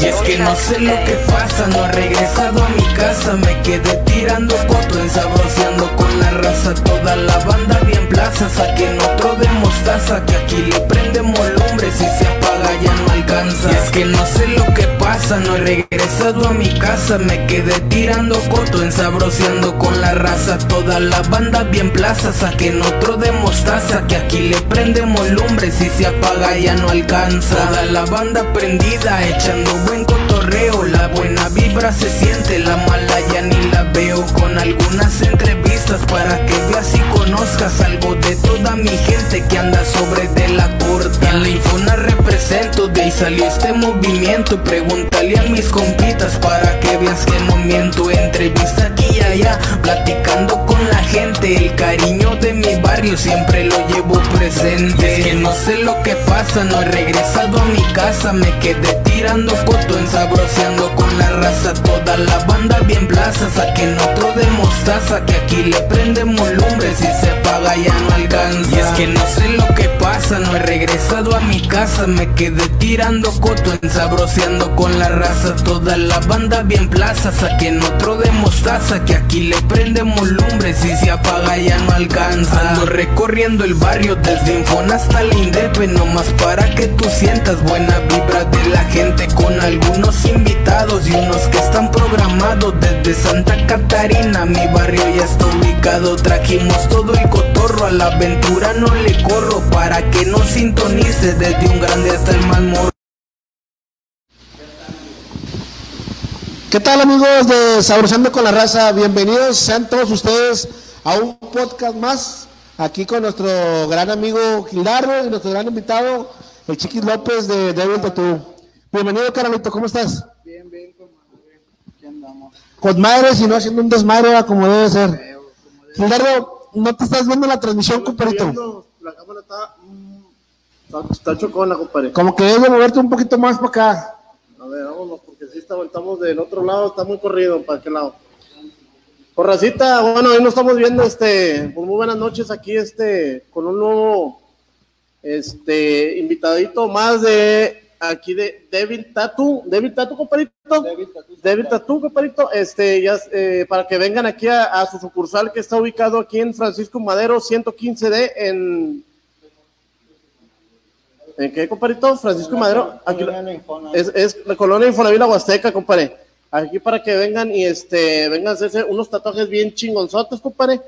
Y es que no sé lo que pasa, no he regresado a mi casa. Me quedé tirando coto, ensabroceando con la raza Toda la banda bien plaza, saquen otro de mostaza Que aquí le prendemos lumbre, si se apaga ya no alcanza. Y es que no sé lo que pasa, no he regresado a mi casa Me quedé tirando coto, ensabroceando con la raza Toda la banda bien plaza, saquen otro de mostaza Que aquí le prendemos lumbre, si se apaga ya no alcanza. Toda la banda prendida, echando buen cotorreo La buena vibra se siente, la mala ya ni la veo. Con algunas entrevistas para que veas y conozcas Algo de toda mi gente que anda sobre de la corta. En la infona represento, de ahí salió este movimiento. Pregúntale a mis compitas para que veas que no Entrevista aquí y allá, platicando con la gente. El cariño de mi barrio siempre lo llevo presente. Es que no sé lo que pasa, no he regresado a mi casa. Me quedé tirando coto, ensabroceando con la raza. Toda la banda bien plaza, saquen otro de mostaza Que aquí le prendemos lumbre, si se apaga ya no alcanza. Y es que no sé lo que pasa, no he regresado a mi casa. Me quedé tirando coto, ensabroceando con la raza. Toda la banda bien plaza, saquen otro de mostaza Que aquí le prendemos lumbre, si se apaga ya no alcanza. Ando recorriendo el barrio desde Infona hasta la Indepe Nomás para que tú sientas buena vibra de la gente Con algunos invitados y unos que están programados. Desde Santa Catarina mi barrio ya está ubicado. Trajimos todo el cotorro, a la aventura no le corro Para que no sintonice desde un grande hasta el más morro ¿Qué tal amigos de Saborizando con la Raza? Bienvenidos sean todos ustedes a un podcast más, aquí con nuestro gran amigo Gildardo y nuestro gran invitado, el Chiquis López de Devil Tattoo. Bienvenido, Carolito, ¿cómo estás? Bien, bien, comadre. Aquí andamos. Con madre, si no haciendo un desmadre como debe ser. Gildardo, ¿no te estás viendo la transmisión, Estoy compadrito? La cámara está, mm, está, está chocona, compadre. Como que debes de moverte un poquito más para acá. A ver, vámonos, porque si estamos del otro lado, está muy corrido, ¿para qué lado? Por racita, bueno, hoy nos estamos viendo, este, pues muy buenas noches aquí, este, con un nuevo, este, invitadito más de, aquí de Devil Tattoo, Devil Tattoo, compadrito. David Tatú, compadrito, este, ya, eh, para que vengan aquí a, a su sucursal que está ubicado aquí en Francisco Madero 115D en... ¿En qué, compadrito? Francisco Madero. Aquí, es, es la colonia Infonavila Huasteca, compadre. Aquí para que vengan y este, vengan a hacerse unos tatuajes bien chingonzotes, compadre.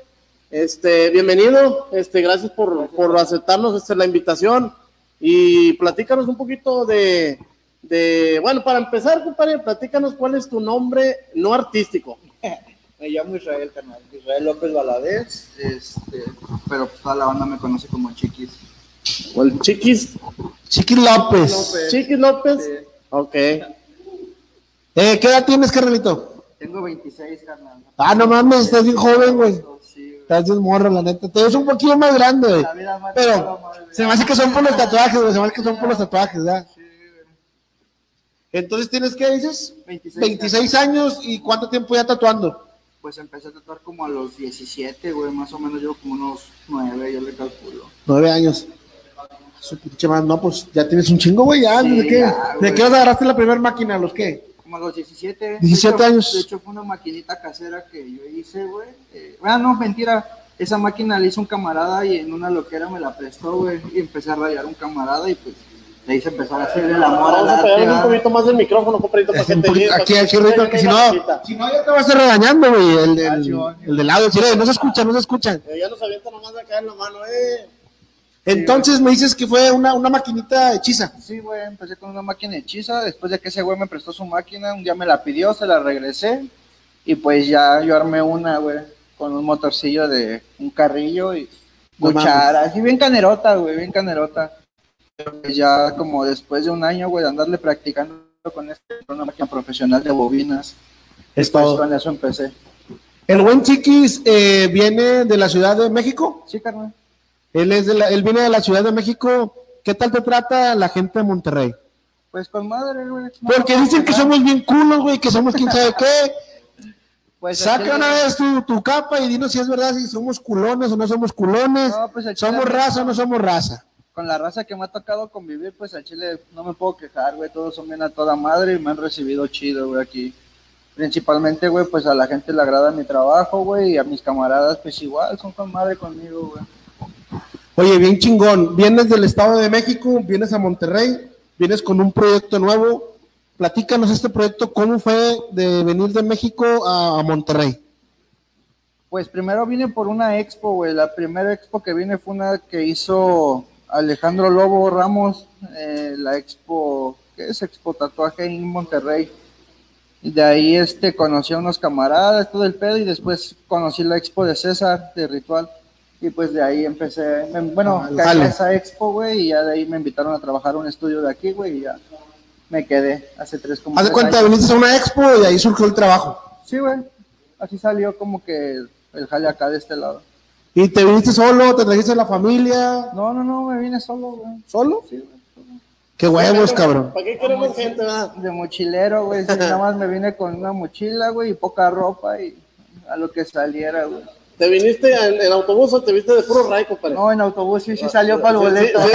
Este, bienvenido, este, gracias por, por aceptarnos este, la invitación y platícanos un poquito de, de, bueno, para empezar, compadre, platícanos cuál es tu nombre no artístico. Me llamo Israel, carnal. Israel López Valadez. Este, pero pues toda la banda me conoce como Chiquis. O el Chiquis, Chiquis López. López. Chiquis López. Sí. Ok. Eh, ¿Qué edad tienes, Carolito? Tengo 26, carnal. Ah, no mames, estás bien joven, güey. Estás bien morro, la neta. Te ves un poquito más grande, güey. Pero se me hace que son por los tatuajes, güey. Se me hace que son por los tatuajes, ¿verdad? Sí, güey. Entonces, ¿tienes qué dices? 26. 26 años y ¿cuánto tiempo ya tatuando? Pues empecé a tatuar como a los 17, güey. Más o menos llevo como unos 9, yo le calculo. 9 años. Su pinche no, pues ya tienes un chingo, güey. Ya, Sí, ¿de qué? ya, ¿De qué agarraste la primera máquina? ¿Los qué? Como a los 17. 17 De hecho- años. De hecho, fue una maquinita casera que yo hice, güey. Eh, bueno, no, mentira. Esa máquina la hizo un camarada y en una loquera me la prestó, güey. Y empecé a rayar un camarada y pues de ahí se empezó a hacer el amor Vamos a arte, pegar un poquito más del micrófono, compadrito, para que Un te aquí, aquí, vea que si no, si no, ya te vas a estar regañando, güey. El, del- Ah. Sí, no se escucha, no se escucha. Eh, Ya nos avienta nomás de acá en la mano, eh. Entonces me dices que fue una, una maquinita hechiza. Sí, güey, empecé con una máquina hechiza. Después de que ese güey me prestó su máquina, un día me la pidió, se la regresé. Y pues ya yo armé una, güey, con un motorcillo de un carrillo y No cuchara. Así bien canerota, güey, bien canerota. Pero pues ya como después de un año, güey, de andarle practicando con este, una máquina profesional de bobinas. Es Pues todo. con eso empecé. El buen Chiquis eh, viene de la Ciudad de México. Sí, carnal. Él, es de la- él viene de la Ciudad de México. ¿Qué tal te trata la gente de Monterrey? Pues con madre, güey. Porque dicen que somos bien culos, güey, que somos quién sabe qué. Pues Saca una vez tu, tu capa y dinos si es verdad si somos culones o no somos culones. No, pues somos raza o no somos raza. con la raza que me ha tocado convivir, pues al chile no me puedo quejar, güey. Todos son bien a toda madre y me han recibido chido, güey, aquí. Principalmente, güey, pues a la gente le agrada mi trabajo, güey, y a mis camaradas, pues igual, son con madre conmigo, güey. Oye, bien chingón. Vienes del Estado de México, vienes a Monterrey, vienes con un proyecto nuevo. Platícanos este proyecto, ¿cómo fue de venir de México a, Monterrey? Pues primero vine por una expo, güey. La primera expo que vine fue una que hizo Alejandro Lobo Ramos, eh, la expo, ¿qué es? Expo Tatuaje en Monterrey. Y de ahí este, conocí a unos camaradas, todo el pedo, y después conocí la expo de César, de Ritual. Y pues de ahí empecé, me- bueno, Ah, caí esa expo, güey, y ya de ahí me invitaron a trabajar a un estudio de aquí, güey, y ya me quedé hace tres como Haz de cuenta, años. viniste a una expo y de ahí surgió el trabajo. Sí, güey, así salió como que el jale acá de este lado. ¿Y te viniste solo? ¿Te trajiste a la familia? No, no, no, me vine solo, güey. ¿Solo? Sí, güey. Qué huevos, cabrón. ¿Para qué queremos gente, verdad? De mochilero, güey. nada más me vine con una mochila, güey, y poca ropa y a lo que saliera, güey. ¿Te viniste en, en autobús o te viste de puro ray, compadre? No, en autobús sí, sí salió para el Sí, sí, boleto. Sí,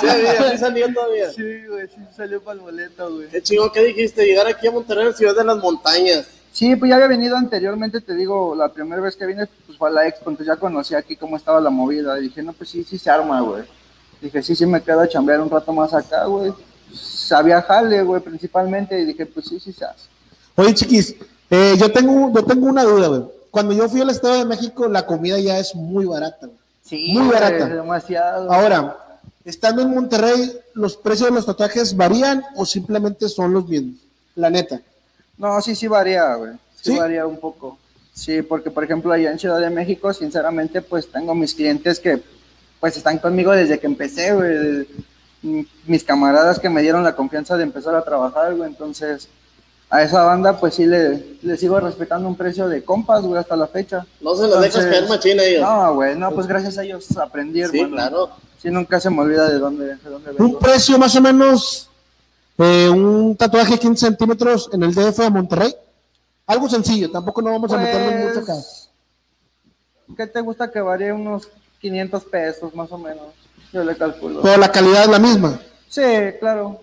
sí, sí, sí, sí salió todavía. Sí, güey, sí salió para el boleto, güey. Qué chingón, ¿qué dijiste? Llegar aquí a Monterrey, ciudad de las montañas. Sí, pues ya había venido anteriormente, te digo, la primera vez que vine pues fue a la expo, entonces ya conocí aquí cómo estaba la movida. Y dije, no, pues sí, sí se arma, güey. Dije, sí, sí me quedo a chambear un rato más acá, güey. Sabía jale, güey, principalmente, y dije, pues sí, sí se hace. Oye, chiquis, eh, yo, tengo, yo tengo una duda, güey. Cuando yo fui al Estado de México, la comida ya es muy barata, güey. Sí, Muy barata. demasiado. Ahora, estando en Monterrey, ¿los precios de los tatuajes varían o simplemente son los mismos? La neta. No, sí, sí varía, güey. Sí, ¿Sí? varía un poco. Sí, porque por ejemplo allá en Ciudad de México, sinceramente, pues tengo mis clientes que pues están conmigo desde que empecé, güey. Mis camaradas que me dieron la confianza de empezar a trabajar, güey. Entonces, a esa banda, pues sí le, le sigo respetando un precio de compas, güey, hasta la fecha. No se los dejas caer machina ellos. No, güey, no, pues gracias a ellos aprendí, sí, hermano. claro. Sí, nunca se me olvida de dónde, de dónde Un vengo. precio más o menos, eh, un tatuaje 15 centímetros en el DF de Monterrey. Algo sencillo, tampoco no vamos a meterle mucho acá. Pues, ¿Qué te gusta que varíe unos 500 pesos más o menos? Yo le calculo. Pero la calidad es la misma. Sí, claro.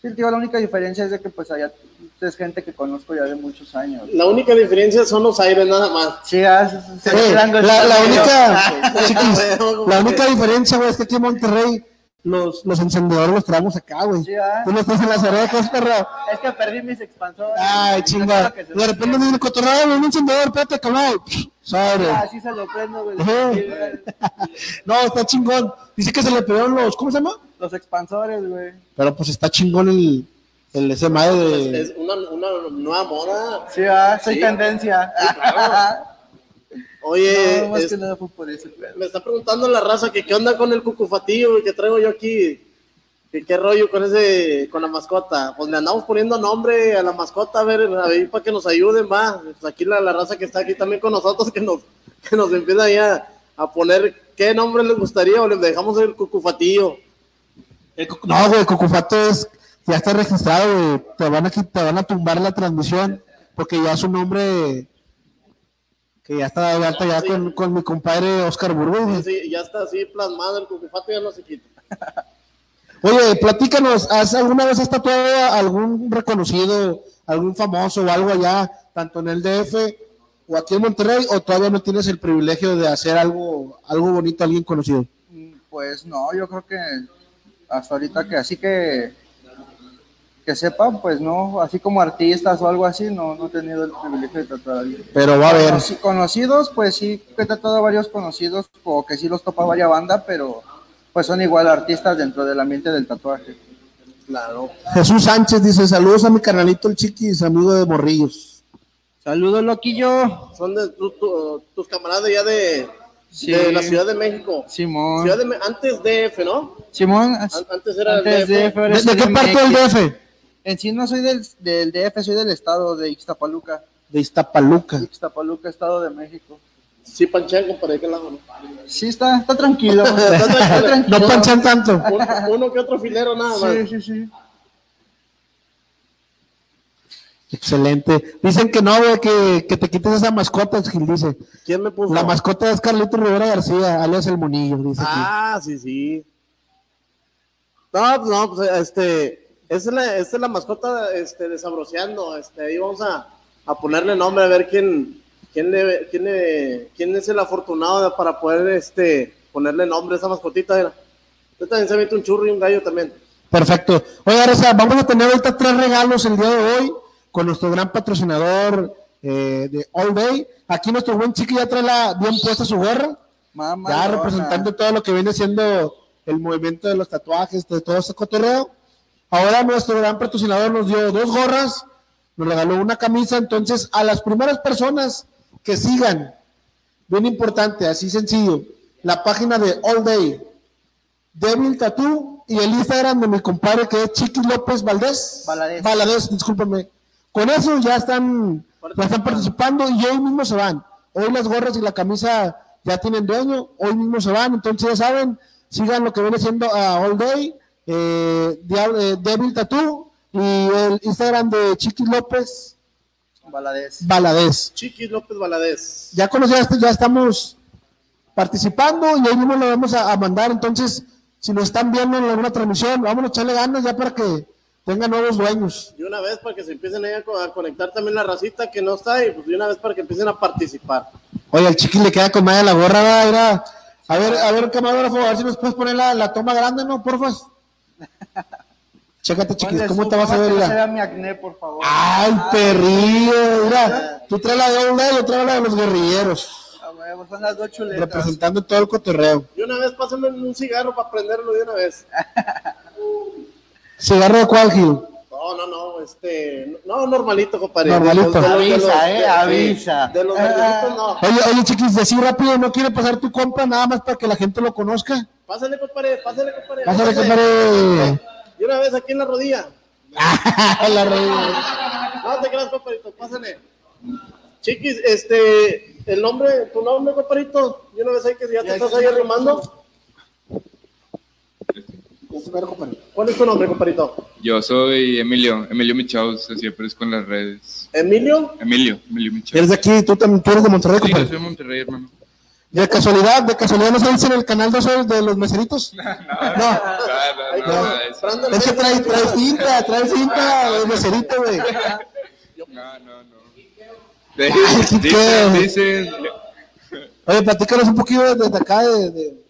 Sí, tío, la única diferencia es de que pues allá es gente que conozco ya de muchos años. La única diferencia son los aires, nada más. Sí, ah, se- se- Eh, la, la única, la única diferencia, güey, es que aquí en Monterrey los, los encendedores los traemos acá, güey. Sí, ah. Tú los traes en las orejas, perro. Es que perdí mis expansores. Ay, chinga. De repente me dice, cotorreo, un encendedor, espérate, cabrón. Sobre. Ah, sí se lo prendo, güey. No, está chingón. Dice que se le pidieron los, ¿cómo se llama? Los expansores, güey. Pero pues está chingón el, el ese madre de... Es una, una nueva moda. Sí, ah, soy Sí. tendencia. Oye, no, más es- que nada fue por eso, me está preguntando la raza que qué onda con el cucufatillo güey, que traigo yo aquí. Que qué rollo con ese, con la mascota. Pues le andamos poniendo nombre a la mascota, a ver, a ver para que nos ayuden, va. Pues aquí la, la raza que está aquí también con nosotros, que nos, que nos empieza ahí a, poner qué nombre les gustaría o les dejamos el cucufatillo. el cucu- No, güey, Cucufato es, ya está registrado, güey. Te van a, te van a tumbar la transmisión porque ya su nombre que ya está de alta ya Sí. con, con mi compadre Oscar Burgos. Sí, ya está así plasmado el cucufato, ya no se quita. Oye, platícanos, ¿has alguna vez has tatuado a algún reconocido, algún famoso o algo allá, tanto en el DF o aquí en Monterrey, o todavía no tienes el privilegio de hacer algo, algo bonito a alguien conocido? Mm, Pues no, yo creo que hasta ahorita que así que que sepan, pues no, así como artistas o algo así, no, no he tenido el privilegio de tatuar a alguien. Pero va a haber. Conoci- Conocidos, pues sí, he tratado a varios conocidos, o que sí los topa varias banda, pero pues son igual artistas dentro del ambiente del tatuaje. Claro. Jesús Sánchez dice, saludos a mi carnalito el Chiquis, amigo de Morrillos. Saludos, loquillo. Son de tu- tu- tus camaradas ya de, Sí. de la Ciudad de México. Simón. Ciudad de antes DF, ¿no? Simón, An- Antes era el antes DF. de, ahora ¿De, qué parte del. DF? En sí no soy del, del DF, soy del estado de Ixtapaluca. De Iztapaluca. Ixtapaluca, estado de México. Sí, panchan, compadre, ¿qué lado? no? Sí, está, está tranquilo. Está está tranquilo. tranquilo. No panchan tanto. Uno, uno que otro filero nada más. Sí, sí, sí. Excelente. Dicen que no, güey, que, que te quites esa mascota, Gil dice. ¿Quién me puso? La mascota es Carlito Rivera García, alias el Monillo, dice aquí. Ah, sí, sí. No, pues no, pues este, esta es la, esta es la mascota este, de Sabroseando. Este, ahí vamos a, a ponerle nombre a ver quién, quién, le, quién, le- quién es el afortunado para poder este, ponerle nombre a esa mascotita. Usted también se mete un churro y un gallo también. Perfecto. Oiga, Reza, vamos a tener ahorita tres regalos el día de hoy con nuestro gran patrocinador eh, de All Day. Aquí nuestro buen chico ya trae la, bien puesta su gorra, Mamá. ya representando todo lo que viene siendo el movimiento de los tatuajes, de todo ese cotorreo. Ahora nuestro gran patrocinador nos dio dos gorras, nos regaló una camisa, entonces a las primeras personas que sigan, bien importante, así sencillo, la página de All Day, Devil Tattoo y el Instagram de mi compadre que es Chiqui López Valdés. Valadez. Valadez, discúlpame. Con eso ya están, ya están participando y hoy mismo se van. Hoy las gorras y la camisa ya tienen dueño, hoy mismo se van, entonces ya saben, sigan lo que viene siendo a All Day, eh, eh, Devil Tattoo y el Instagram de Chiqui López. Valadez. Chiquis López Valadez. Ya conocías, ya estamos participando y hoy mismo lo vamos a, a mandar. Entonces, si nos están viendo en alguna transmisión, vamos a echarle ganas ya para que tenga nuevos dueños. Y una vez para que se empiecen ahí a, co- a conectar también la racita que no está y pues de una vez para que empiecen a participar. Oye, al chiqui le queda con madre la gorra, va, era- A ver, a ver, camarógrafo, a ver si nos puedes poner la, la toma grande, ¿no? Porfa. Chécate, chiquis, ¿cómo te vas a ver? mira? mi acné, por favor. Ay, perrillo, mira. Tú traes la de Day, yo traigo la de los guerrilleros. A huevo, son las dos chuletas. Representando todo el cotorreo. Y una vez pásenme un cigarro para prenderlo de una vez. ¿Cigarro de cuál, Gil? No, no, no, este, no, normalito, compadre. Normalito. De los- Avisa, eh, de- avisa. De los verdecitos, no. Oye, oye, chiquis, decir rápido, ¿no quiere pasar tu compra nada más para que la gente lo conozca? Pásale, compadre, pásale, compadre. Pásale, pásale. compadre. Y una vez aquí en la rodilla. La rodilla. No te creas, compadrito, pásale. Chiquis, este, el nombre, tu nombre, compadrito. Y una vez ahí que ya te estás ahí arrumando. ¿Cuál es tu nombre, compadrito? Yo soy Emilio, Emilio Michaus, así aparezco en las redes. Emilio. Emilio, Emilio Michaus. Eres de aquí, tú también, tú eres de Monterrey, Sí, yo compadre. soy de Monterrey, hermano. De casualidad, de casualidad no sabes en el canal 2 de los meseritos. No, No, no, no, no, eso- Brandon, es que trae, trae cinta, trae cinta de meserito, güey. no, no, no. De- Ay, ¿qué Dicen, dicen, Oye, platícanos un poquito desde de acá, de, de,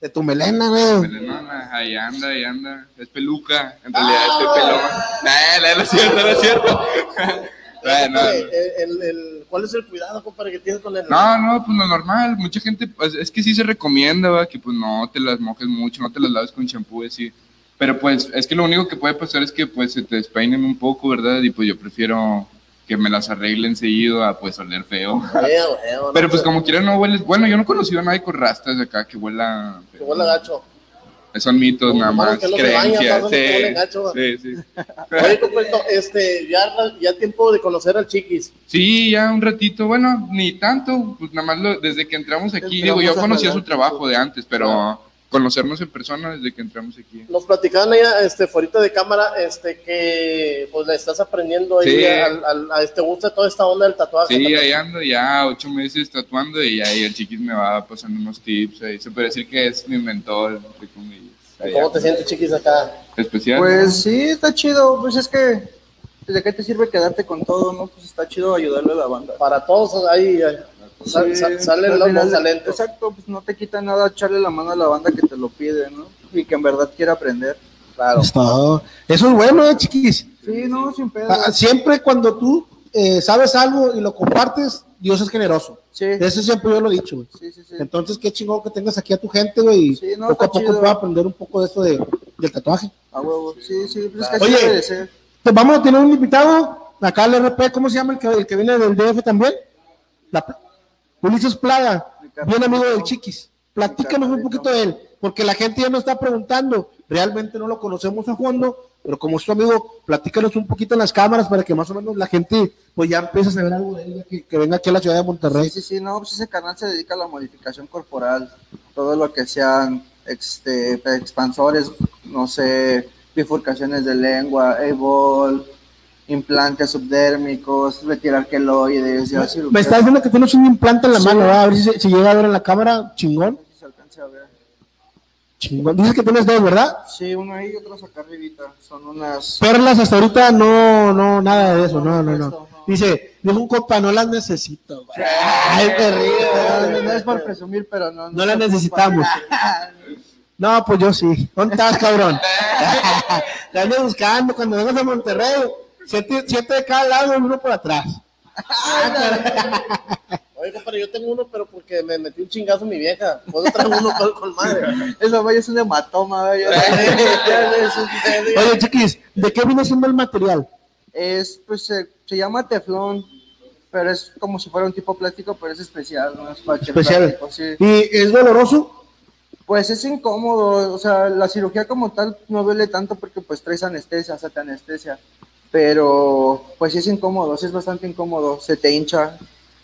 de tu melena, güey. no, no, ahí anda, ahí anda. Es peluca, en realidad estoy pelón. No, no, no es cierto, no es cierto. No, no, compadre, no. el, el- ¿Cuál es el cuidado, compadre, que tienes con el No, no, pues lo normal, mucha gente, pues es que sí se recomienda, ¿va? que pues no te las mojes mucho, no te las laves con champú, así. Pero pues es que lo único que puede pasar es que pues se te despeinen un poco, ¿verdad? Y pues yo prefiero que me las arreglen seguido a pues oler feo. Pero pues como quiera no hueles, bueno, yo no he conocido a nadie con rastas de acá que huela Que feo. huele gacho. Son mitos nada más, creencias. Sí, sí. Oye, compadrito, este, ya, ya tiempo de conocer al chiquis. Sí, ya un ratito, bueno, ni tanto, pues nada más lo- desde que entramos aquí, digo, yo conocía su trabajo de antes, pero conocernos en persona desde que entramos aquí. Nos platicaban ella, este, fuera de cámara, este, que pues le estás aprendiendo ahí Sí. al, al- a este gusta toda esta onda del tatuaje. Sí, también. ahí ando ya ocho meses tatuando y ahí el chiquis me va pasando unos tips, ahí se puede decir que es mi mentor, entre comillas. ¿Cómo te sientes, chiquis, acá? Especial. Pues sí, está chido. Pues es que, ¿de qué te sirve quedarte con todo, no? Pues está chido ayudarle a la banda. Para todos ahí eh, sal- sal- sale al el lomo talento. Exacto, pues no te quita nada echarle la mano a la banda que te lo pide, ¿no? Y que en verdad quiere aprender. Claro. Es todo. Eso es bueno, eh, chiquis. Sí, no, sin pedo. Ah, Siempre cuando tú eh, sabes algo y lo compartes, Dios es generoso. Sí, De eso siempre yo lo he dicho, güey. sí, sí. sí. Entonces, qué chingón que tengas aquí a tu gente, güey. Sí, no, poco a poco chido. puedas aprender un poco de eso de, del tatuaje. A huevo. Sí, sí, pues es que Oye. Pues vamos a tener un invitado, acá al RP, ¿cómo se llama el que, el que viene del DF también? La, Ulises Plaga, bien amigo del Chiquis. Platícanos un poquito de él, porque la gente ya nos está preguntando, realmente no lo conocemos a fondo, pero como es tu amigo, platícanos un poquito en las cámaras para que más o menos la gente pues ya empiece a saber algo de él, que, que venga aquí a la ciudad de Monterrey. Sí, sí, sí, no, pues ese canal se dedica a la modificación corporal, todo lo que sean este, expansores, no sé, bifurcaciones de lengua, ebol, implantes subdérmicos, retirar queloides, ya cirugía. Me está diciendo que tienes un implante en la Sí. mano, ¿verdad? a ver si llega a ver en la cámara, chingón. Si se alcance a ver. Chingón. Dices que tienes dos, ¿verdad? Sí, uno ahí y otros acá arribita. Son unas. Perlas hasta ahorita no, no, nada de eso, no, no, no. Dice, dijo un compa, no las necesito. Ay, qué No, río. no es por presumir, pero no. No la se ocupa. necesitamos. No, pues yo sí. ¿Dónde estás, cabrón? Te ando buscando cuando vengas a Monterrey. Siete, siete de cada lado y uno por atrás. Oye, compadre, yo tengo uno, pero porque me metí un chingazo mi vieja. Puedo traer uno con, con madre. Eso vaya es un hematoma, güey. Oye, chiquis, ¿de qué viene siendo el material? Es, pues, se, se llama teflón, pero es como si fuera un tipo plástico, pero es especial, no es Especial. plástico, sí. ¿Y es doloroso? Pues es incómodo, o sea, la cirugía como tal no duele tanto porque pues traes anestesia, se te anestesia, pero pues sí es incómodo, sí es bastante incómodo, se te hincha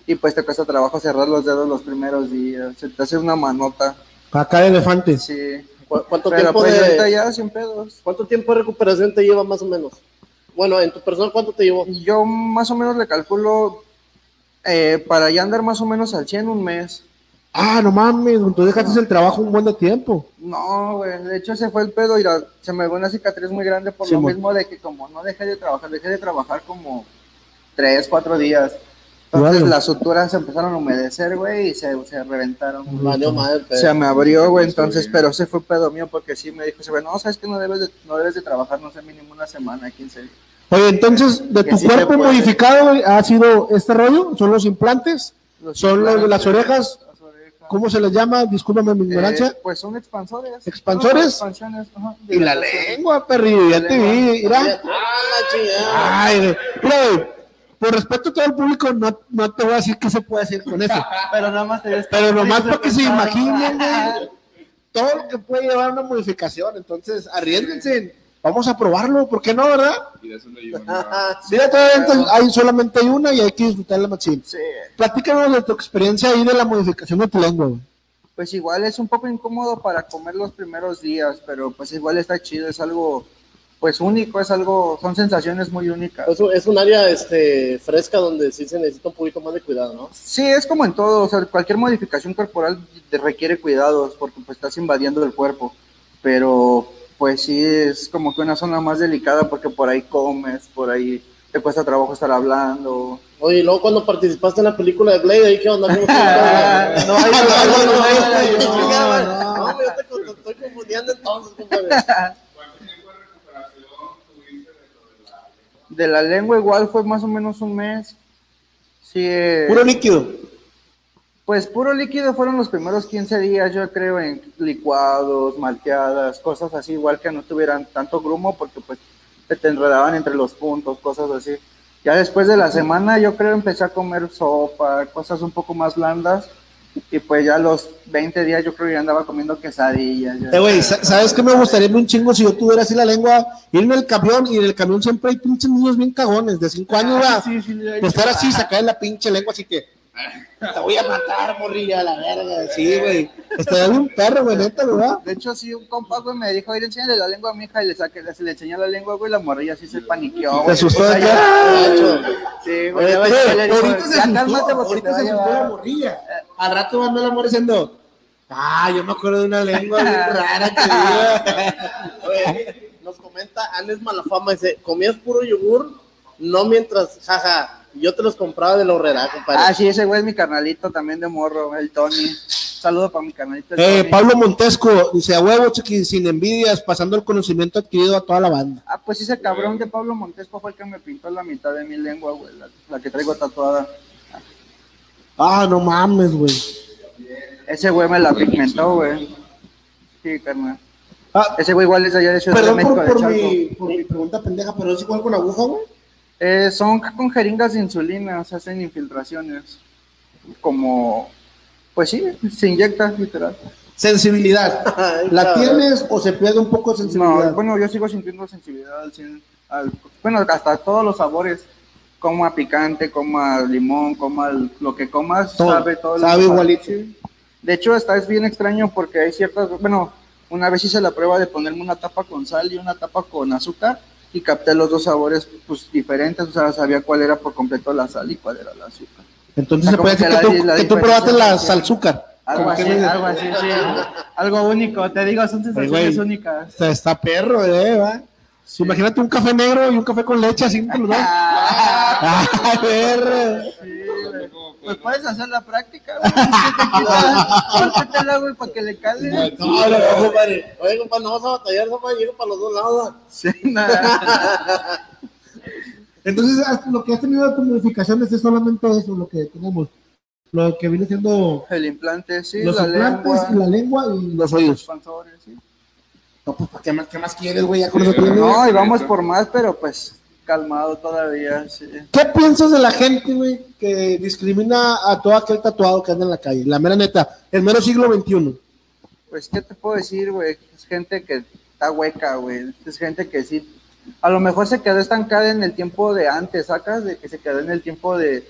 y pues te cuesta trabajo cerrar los dedos los primeros días, se te hace una manota, Acá de elefante. sí. ¿Cu- ¿Cuánto Pero tiempo pues de, ahorita ya sin pedos. cuánto tiempo de recuperación te lleva más o menos? Bueno, en tu persona, ¿cuánto te llevó? Yo más o menos le calculo eh, para ya andar más o menos al 100 un mes. Ah, no mames, tú dejaste el trabajo un buen de tiempo. No, güey, de hecho se fue el pedo y la- se me ve una cicatriz muy grande por Sí, lo mo- mismo de que como no dejé de trabajar, dejé de trabajar como tres, cuatro días. Entonces Claro. las suturas se empezaron a humedecer, güey, y se, se reventaron. Valió pedo. Se me abrió, güey, entonces, pero ese fue pedo mío porque sí me dijo, ese güey, no, sabes que no debes de, no debes de trabajar, no sé, mínimo una semana, 15 días. Oye, entonces, de Que tu sí cuerpo modificado güey, ha sido este rollo, son los implantes, Los son implantes, las orejas. ¿Cómo se les llama? Discúlpame mi ignorancia. Eh, pues son expansores. ¿Expansores? Ajá, y la lengua, perrillo, ya te lengua. vi, mira. Ah. Ay, mira, güey, por respeto a todo el público, no, no te voy a decir qué se puede hacer con eso. Pero nada más te Pero nomás para que se imaginen, todo lo que puede llevar una modificación. Entonces, arriesguense. Vamos a probarlo, ¿por qué no, verdad? Mira, hay solamente hay una y hay que disfrutarla machín. Sí. Platícanos de tu experiencia ahí de la modificación de tu lengua. Pues igual es un poco incómodo para comer los primeros días, pero pues igual está chido, es algo pues único, es algo, son sensaciones muy únicas. Es, un- es un área este, fresca donde sí se necesita un poquito más de cuidado, ¿no? Sí, es como en todo, o sea, cualquier modificación corporal te requiere cuidados porque pues estás invadiendo el cuerpo, pero pues sí es como que una zona más delicada porque por ahí comes, por ahí te cuesta trabajo estar hablando. Oye, y luego cuando participaste en la película de Blade, ¿ahí qué onda? No, no, no, yo te estoy confundiendo entonces. De la lengua igual fue más o menos un mes. Sí, eh, Puro líquido. Pues puro líquido fueron los primeros 15 días, yo creo, en licuados, malteadas, cosas así, igual que no tuvieran tanto grumo porque pues se te enredaban entre los puntos, cosas así. Ya después de la semana yo creo empecé a comer sopa, cosas un poco más blandas y pues ya los 20 días yo creo que ya andaba comiendo quesadillas. ya. Eh, güey, sa- ¿sabes qué me gustaría un chingo si yo tuviera así la lengua? Ir en el camión y en el camión siempre hay pinches niños bien cagones de 5 años, ¿verdad? Sí, sí, sí, De estar así, sacar la pinche lengua, así que te voy a matar, morrilla, la verga. Sí, güey. Estaría bien perro, güey, neta, ¿verdad? De hecho, sí, un compa, güey, me dijo, ir enséñale la lengua a mi hija y le, saqué, se le enseñó la lengua, güey, la morrilla así se paniqueó, güey. asustó O sea, de ya-. Sí, güey, le ahorita se asustó, te ahorita se asustó la morrilla. Al rato anda la amor diciendo, ah, yo me acuerdo de una lengua bien rara que. Oye, nos comenta Anes Malafama, dice, comías puro yogur, no mientras, jaja, yo te los compraba de la horrera, compadre. Ah, sí, ese güey es mi carnalito también de morro, el Tony. Saludo para mi carnalito. Eh, Tony. Pablo Montesco dice, a huevo, chiqui, sin envidias, pasando el conocimiento adquirido a toda la banda. Ah, pues ese cabrón de Pablo Montesco fue el que me pintó la mitad de mi lengua, güey, la, la que traigo tatuada. Ah, no mames, güey. Ese güey me la pigmentó, güey. Sí, carnal. Ah, Ese güey igual es de allá de Ciudad perdón de México, por, de por Chalco. mi, por mi pregunta pendeja, pero es igual con aguja, güey. Eh, son con jeringas de insulina, se hacen infiltraciones. Como, pues sí, se inyecta, literal. Sensibilidad. ¿La tienes o se pierde un poco de sensibilidad? No, bueno, yo sigo sintiendo sensibilidad al, al- bueno, hasta todos los sabores. Coma picante, coma limón, coma el- lo que comas, Todo. sabe todo. Sabe igualito. Sí. De hecho, hasta es bien extraño porque hay ciertas, bueno, una vez hice la prueba de ponerme una tapa con sal y una tapa con azúcar y capté los dos sabores pues diferentes, o sea, sabía cuál era por completo la sal y cuál era el azúcar. Entonces O sea, se puede decir que que, la- tú, la que tú probaste la salzúcar. Algo ¿Con así, algo así, sí. Algo único, te digo, son sensaciones güey. únicas. Está, está perro, eh, va. Imagínate un café negro y un café con leche así entre los dos. Ah, ¡Ah, perro! sí. Pues puedes hacer la práctica, güey. Córtatela, güey, para que le cale. No, no, no, compadre. Oye, compadre, no vas a batallar, compadre, llego para los dos lados. Sí, nada. Entonces, lo que has tenido de modificaciones es solamente eso, lo que tenemos. Lo que viene siendo El implante, sí, los la implantes, lengua, y la lengua y los los oídos. expansores, sí. No, pues, ¿qué más, qué más quieres, güey? Ya con eso tienes. No, y vamos por más, pero pues calmado todavía, sí. ¿Qué piensas de la gente, güey, que discrimina a todo aquel tatuado que anda en la calle? La mera neta, el mero siglo XXI. Pues, ¿qué te puedo decir, güey? Es gente que está hueca, güey. Es gente que sí. A lo mejor se quedó estancada en el tiempo de antes, ¿sacas? De que se quedó en el tiempo de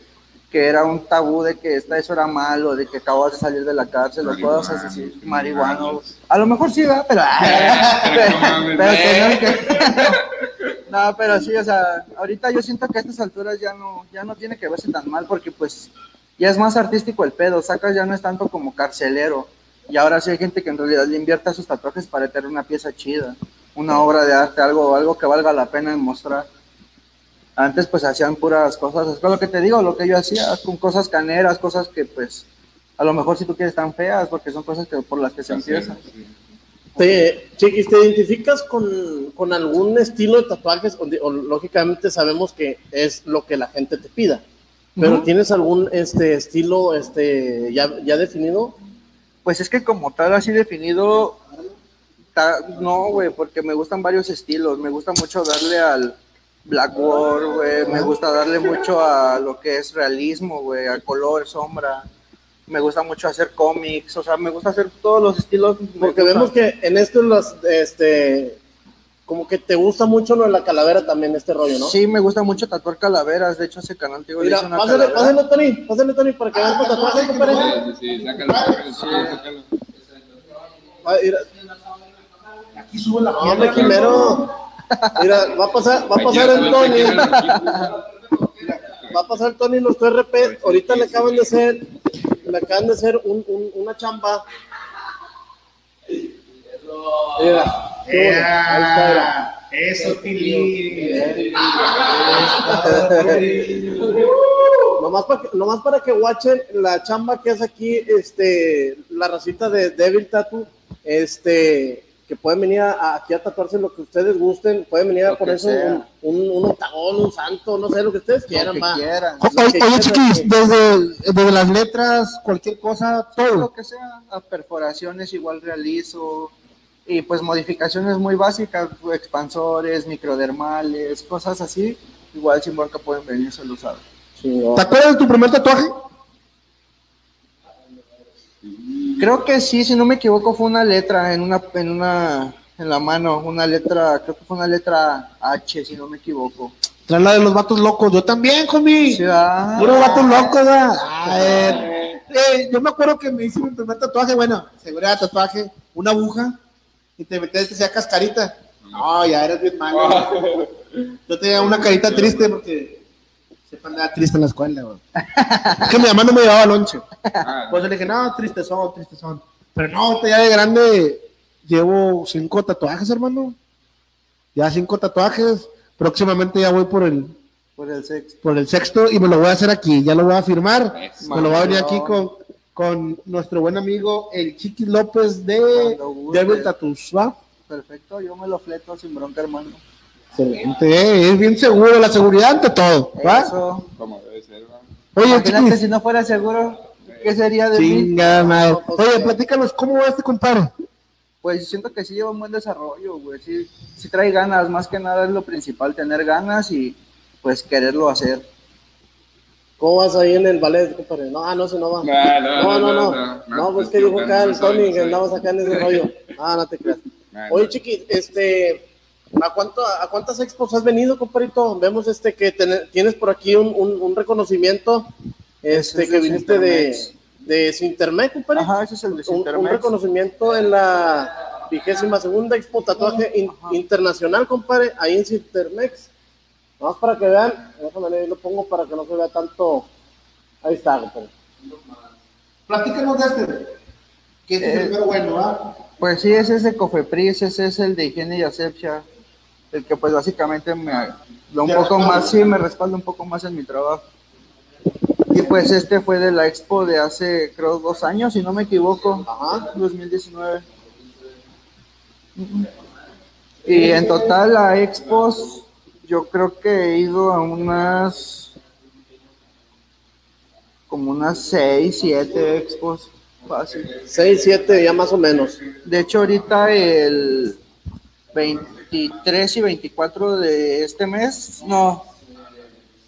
que era un tabú de que esta, eso era malo, de que acabas de salir de la cárcel, o cosas así, marihuana. A lo mejor sí, ¿verdad? Pero, Pero no mames, pero que no, que- no, pero sí, o sea, ahorita yo siento que a estas alturas ya no, ya no tiene que verse tan mal, porque pues ya es más artístico el pedo, sacas ya no es tanto como carcelero. Y ahora sí hay gente que en realidad le invierte a sus tatuajes para tener una pieza chida, una obra de arte, algo, algo que valga la pena mostrar. Antes pues hacían puras cosas, es lo que te digo, lo que yo hacía, con cosas caneras, cosas que pues a lo mejor si tú quieres tan feas, porque son cosas que por las que se empiezan. Te, Chiquis, ¿te identificas con, con algún estilo de tatuajes? O, lógicamente sabemos que es lo que la gente te pida. Pero. ¿tienes algún este estilo este ya, ya definido? Pues es que como tal así definido, ta- no, güey, porque me gustan varios estilos. Me gusta mucho darle al Black War, güey. Me gusta darle mucho a lo que es realismo, güey, a color, sombra. Me gusta mucho hacer cómics, o sea, me gusta hacer todos los estilos. Porque vemos que en esto las este como que te gusta mucho lo de la calavera también este rollo, ¿no? Sí, me gusta mucho tatuar calaveras. De hecho, ese canal, tío, le Mira, hice una pásale, calavera. pásale, Tony, pásale, Tony, para que vean tu tatuaje, compadre. Sí, sí, sí, sácalo, sácalo, Aquí sube la no, hombre, Quimero. Mira, va a pasar, va a pasar el Tony. Va a pasar Tony los RP. Ahorita le acaban de hacer, le acaban de hacer un, un- una chamba. Mira, bueno. ahí está, mira. Eso, Tili. Nomás para, que, nomás para que watchen la chamba que hace aquí este, la racita de Devil Tattoo, este, que pueden venir a- aquí a tatuarse lo que ustedes gusten, pueden venir a Lo que ponerse un, un, un octagón, un santo, no sé, lo que ustedes quieran, Lo que va. quieran. O- Oye, oye, chiquis, desde, desde las letras, cualquier cosa, lo todo. que sea, a perforaciones igual realizo y pues modificaciones muy básicas, expansores, microdermales, cosas así, igual sin bronca pueden venirse a usar. ¿Te acuerdas de tu primer tatuaje? Creo que sí, si no me equivoco fue una letra en una en una en la mano, una letra, creo que fue una letra H, si no me equivoco. Tras la de los vatos locos. Yo también, homie. Sí, ah, Puro vatos locos, ¿verdad? A ver. Eh, yo me acuerdo que me hice mi primer tatuaje, bueno, seguridad de tatuaje, una aguja, y te metías que sea cascarita. No, ya eres bien malo. Yo tenía una carita triste porque siempre andaba triste en la escuela, güey. Es que mi mamá no me llevaba lonche. Ah, Pues le dije, no, triste son, triste son. Pero no, ahorita ya de grande llevo cinco tatuajes, hermano. Ya cinco tatuajes. Próximamente ya voy por el, por el sexto. por el sexto y me lo voy a hacer aquí. Ya lo voy a firmar. Me lo voy a venir aquí con, con nuestro buen amigo el Chiqui López de. Devil Tattoos, ¿va? Perfecto, yo me lo fleto sin bronca, hermano. Excelente, eh, es bien seguro, la seguridad ante todo, ¿va? Eso. como debe ser, ¿va? Oye, Imagínate Chiquis, si no fuera seguro, ¿qué sería de mí? chinga madre. Oye, platícanos, ¿cómo va este compadre? Pues siento que sí lleva un buen desarrollo, güey. Sí, sí trae ganas, más que nada es lo principal, tener ganas y pues quererlo hacer. ¿Cómo vas ahí en el ballet, compadre? No, ah, no, se no va. No, no, no, no, no, no. no, No, no, pues que dijo acá el Tony que andamos acá en ese rollo. Ah, no te creas. Oye, no. chiqui, este, ¿a, cuánto, ¿a cuántas expos has venido, compadrito? Vemos este que ten- tienes por aquí un, un, un reconocimiento, este, es que viniste de, Sintermex. de Sintermex, compadre. Ajá, ese es el de un, un Sintermex. reconocimiento en la vigésima segunda Expo Tatuaje in-. Internacional, compadre, ahí en Sintermex. Vamos para que vean, déjame ahí lo pongo para que no se vea tanto. Ahí está, compadre. Platícanos de este. ¿Qué es el Eh, primero bueno, va? Pues sí, ese es de Cofepris, ese es el de higiene y asepsia, el que pues básicamente me da un poco más, sí, me respalda un poco más en mi trabajo. Y pues este fue de la expo de hace, creo, dos años, si no me equivoco, Ajá. 2019. Y en total a expos, yo creo que he ido a unas, como unas seis, siete expos, fácil. 6, 7, ya más o menos. De hecho, ahorita el 23 y 24 de este mes, no,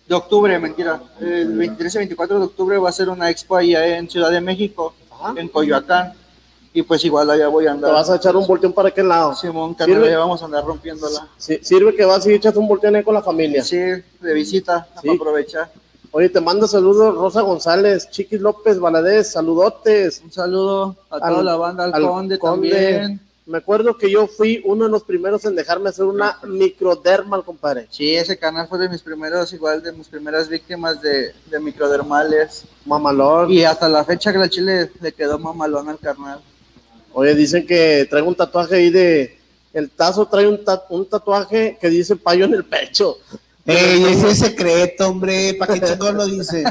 de octubre, mentira. El 23 y 24 de octubre va a ser una expo allá en Ciudad de México, Ajá. en Coyoacán. Y pues igual allá voy a Te vas andar. a echar un volteón para aquel lado. Simón, ya vamos a andar rompiéndola. Sí, sirve que vas y echas un volteón ahí con la familia. Sí, de visita, Sí. para aprovechar. Oye, te mando saludos Rosa González, Chiquis López, Valadez, saludotes. Un saludo a Al- toda la banda, al, al Conde, Conde. también. Me acuerdo que yo fui uno de los primeros en dejarme hacer una microdermal, compadre. Sí, ese canal fue de mis primeros, igual de mis primeras víctimas de, de microdermales. Mamalón. Y hasta la fecha que la chile le quedó mamalón al carnal. Oye, dicen que traigo un tatuaje ahí de. El tazo trae un, ta- un tatuaje que dice payo en el pecho. Ey, ese es secreto, hombre. ¿Para qué chingón lo dice?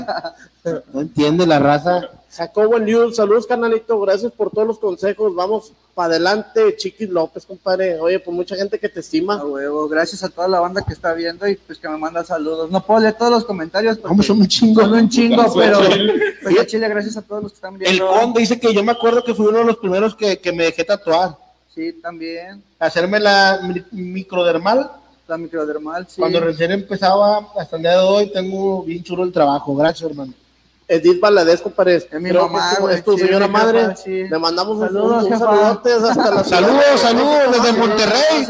No entiende la raza. Jacobo Liu, saludos, canalito. Gracias por todos los consejos. Vamos para adelante, Chiquis López, compadre. Oye, pues mucha gente que te estima. A huevo, gracias a toda la banda que está viendo y pues que me manda saludos. No puedo leer todos los comentarios ¿Cómo son un chingo? son un chingo, pero pues a Chile, gracias a todos los que están El viendo. conde dice que yo me acuerdo que fui uno de los primeros que, que me dejé tatuar. Sí, también. Hacerme la mi- microdermal. La microdermal, sí. Cuando recién empezaba, hasta el día de hoy, tengo bien chulo el trabajo. Gracias, hermano. Edith Valadez, compadre. Es mi Creo mamá, que es tu- güey. es tu Sí, señora madre. sí. Le mandamos un, Saludos, un, un hasta la Saludos, saludos desde Monterrey.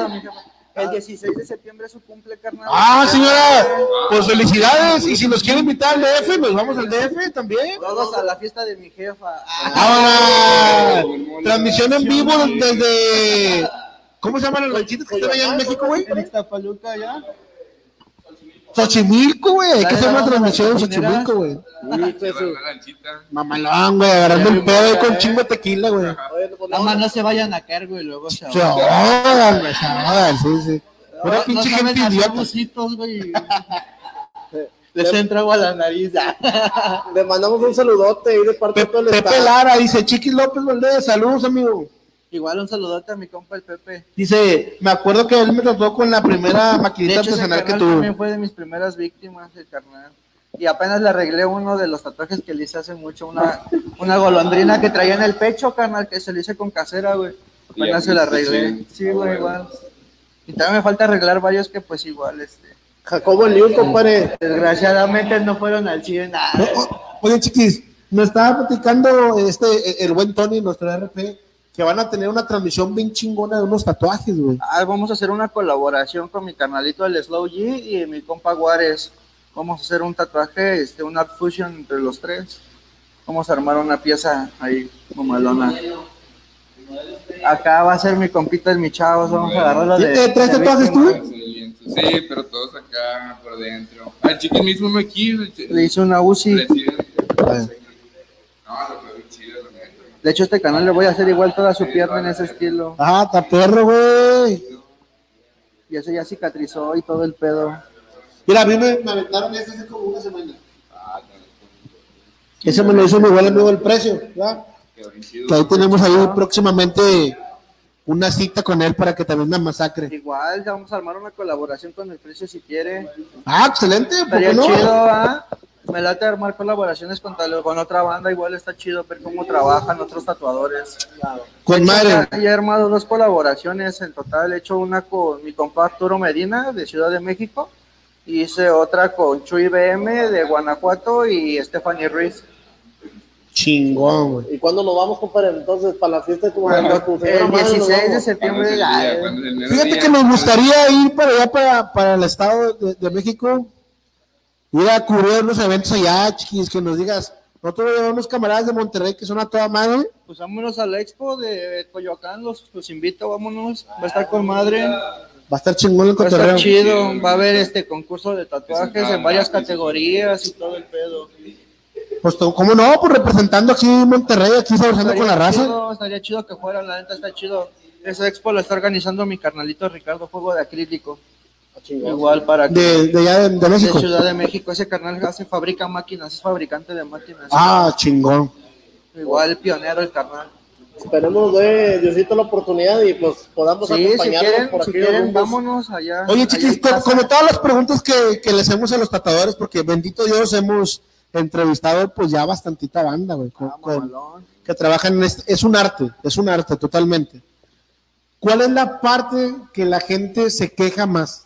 El 16 de septiembre es su cumple, carnal. Ah, señora, pues felicidades. Y si nos quiere invitar al DF, nos vamos al DF también. Todos a la fiesta de mi jefa. Ahora, transmisión en vivo desde. ¿Cómo se llaman las lanchitas que están allá en México, güey? En Iztapaluca ya. Xochimilco, güey. Hay que hacer una transmisión en Xochimilco, güey. Mamalón, güey, agarrando el pedo ahí con chingo de tequila, güey. Nada más no se vayan a caer, güey, luego se ahogan. güey, se ahogan, sí, sí. Una pinche gente idiota. güey. Les entra agua a la nariz. Le mandamos un saludote ahí de parte de todo el Pepe. Lara dice, Chiquis López Valdés, saludos, amigo. Igual un saludote a mi compa el Pepe. Dice, me acuerdo que él me trató con la primera De maquinita hecho, ese artesanal que tuve. también fue de mis primeras víctimas, el carnal. Y apenas le arreglé uno de los tatuajes que le hice hace mucho, una, una golondrina que traía en el pecho, carnal, que se le hice con casera, güey. Apenas se la arreglé. sí. Sí, güey, igual. Y también me falta arreglar varios que pues igual, este. Jacobo Liu, compadre. Desgraciadamente no fueron al 100. O- o- Oye, chiquis, me estaba platicando este, el buen Tony, nuestro RP, que van a tener una transmisión bien chingona de unos tatuajes, güey. Ah, vamos a hacer una colaboración con mi carnalito el Slow G y mi compa Juárez. Vamos a hacer un tatuaje, este, un art fusion entre los tres. Vamos a armar una pieza ahí, mamalona. Acá va a ser mi compita el mi chavos, vamos a agarrarlo de. ¿Eh, traes tatuajes tú? Sí, pero todos acá por dentro. Ah, chiquis mismo uno aquí. Le hice una UCI. Presidente. No, lo que bien chido, la neta. De hecho, este canal le voy a hacer igual toda su pierna en ese estilo. Ah, está perro, güey. Y eso ya cicatrizó y todo el pedo. Mira, a mí me, me aventaron ese hace como una semana. Ese me lo hizo mi buen amigo el precio, ¿verdad? Que ahí tenemos ahí próximamente una cita con él para que también me masacre. Igual, ya vamos a armar una colaboración con el precio si quiere. Ah, excelente, ¿por qué no? chido, ¿ah? Me late armar colaboraciones con, tal- con otra banda, igual está chido ver cómo trabajan otros tatuadores. Con hecho, madre. Ya, ya he armado dos colaboraciones en total, he hecho una con mi compa Arturo Medina de Ciudad de México, y hice otra con Chuy BM de Guanajuato y Stephanie Ruiz. Chingón, güey. ¿Y cuándo nos vamos, compadre? Entonces, para la fiesta de tu, El madre, nos 16 de vamos. ¿Cuándo es septiembre, eh, ¿Cuándo es el mero Fíjate día? que nos gustaría ir para allá, para, para el estado de, de México, ir a cubrir unos eventos allá, chiquis, que nos digas. Nosotros llevamos camaradas de Monterrey que son a toda madre. pues vámonos a la expo de Coyoacán, los, los invito, vámonos, va a estar con madre. Va a estar chingón el Va a estar cotorreo. chido, va a haber este concurso de tatuajes en varias categorías y todo el pedo. Pues, ¿cómo no? Pues representando aquí Monterrey, aquí trabajando con la raza. chido, estaría chido que fuera, la neta está chido. Esa expo la está organizando mi carnalito Ricardo Fuego de Acrílico. Igual para que De, de allá de, de de México. Ciudad de México. Ese carnal hace, fabrica máquinas, es fabricante de máquinas. Ah, chingón. Igual pionero el carnal. Esperemos de Diosito la oportunidad y pues podamos Sí, si quieren, por si aquellos quieren, vámonos allá. Oye, chiquis, como todas las preguntas que, que le hacemos a los tatuadores, porque bendito Dios hemos entrevistado pues ya bastantita banda, güey, con- Ah, que trabajan en este, es un arte, es un arte totalmente. ¿Cuál es la parte que la gente se queja más?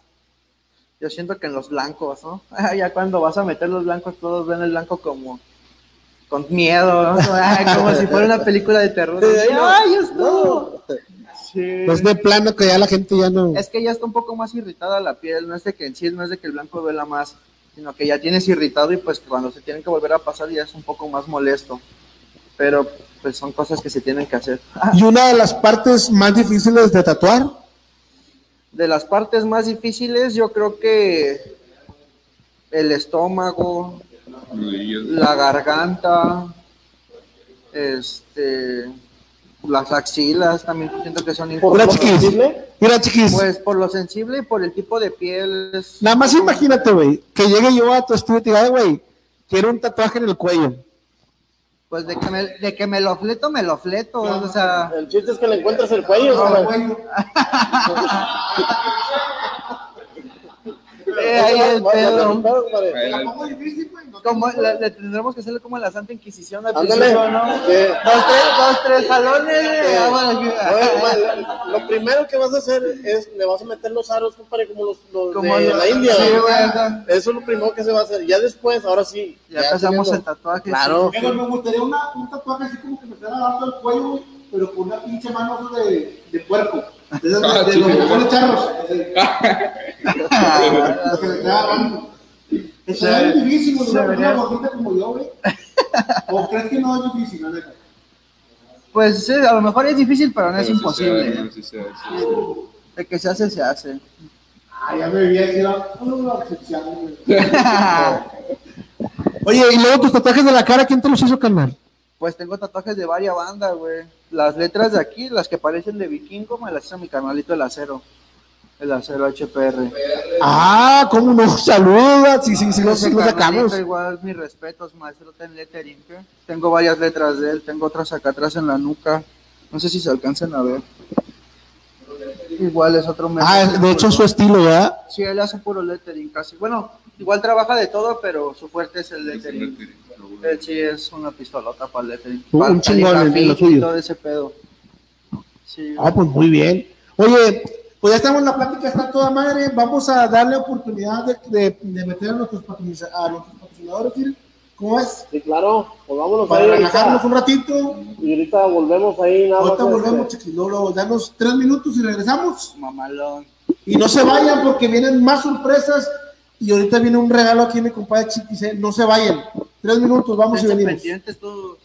Yo siento que en los blancos, ¿no? ya cuando vas a meter los blancos, todos ven el blanco como con miedo, ¿no? Ay, como si fuera una película de terror. No, ¡Ay, esto! no. Sí. Es de plano que ya la gente ya no... Es que ya está un poco más irritada la piel, no es de que en sí no es de que el blanco duela más, sino que ya tienes irritado y pues cuando se tienen que volver a pasar ya es un poco más molesto. Pero pues son cosas que se tienen que hacer. Y una de las partes más difíciles de tatuar, De las partes más difíciles, yo creo que el estómago, la garganta, este, las axilas también siento que son Mira, importantes. chiquis, mira, chiquis, Pues por lo sensible y por el tipo de piel. es- nada más imagínate, güey, que llegue yo a tu estudio y te diga, "Ay, güey, quiero un tatuaje en el cuello. Pues de que me, de que me lo fleto, me lo fleto. O sea, El chiste es que le encuentres el cuello. el compadre. Como, le, le tendremos que hacerle como la Santa Inquisición al Ándale. principio, ¿no? Dos, tres, dos, tres jalones. Lo- primero que vas a hacer es, le vas a meter los aros, compadre, como los, los Como de los- la India. Eso es lo primero que se va a hacer. Ya después, ahora sí. Ya empezamos el tatuaje. Claro. me gustaría una, un tatuaje así como que me fuera dando el cuello, pero con una pinche mano de, de puerco. De, esas Ah, de, los que ponen charros. Los que le queda agarrando. Eso Se- es difícil, güey, una persona gordita como yo, güey. ¿O crees que no es difícil, la neta? Pues sí, a lo mejor es difícil, pero no es Pero sí imposible. no, sí se hace. De que se hace, se hace. Ah, ya me excepción, güey. Oye, y luego tus tatuajes de la cara, ¿quién te los hizo, carnal? Pues tengo tatuajes de varias bandas, güey. Las letras de aquí, las que parecen de vikingo, me las hizo mi canalito el acero. El acero HPR. Ah, ¿cómo no? Saluda, sí, sí, sí, los, sacamos. Igual, mis respetos, maestro en lettering. ¿qué? Tengo varias letras de él, tengo otras acá atrás en la nuca. No sé si se alcancen a ver. Igual es otro Ah, método. de hecho es su estilo, ¿verdad? Sí, él hace puro lettering casi. Bueno, igual trabaja de todo, pero su fuerte es el lettering. Él sí es una pistolota para el. Un- chingón en lo suyo. todo ese pedo. Sí. Ah, pues muy bien. Oye, pues ya estamos en la plática, está toda madre. Vamos a darle oportunidad de, de, de meter a nuestros, a nuestros patrocinadores, ¿sí? ¿cómo es? Sí, claro. Pues vámonos Para ahí. relajarnos un ratito. Y ahorita volvemos ahí nada Ahorita más. volvemos, este, chiquis. Luego, danos tres minutos y regresamos. Mamalón. Y no se vayan porque vienen más sorpresas. Y ahorita viene un regalo aquí, mi compadre Chiquis. ¿eh? No se vayan. Tres minutos, vamos y Estén venimos. pendientes todos.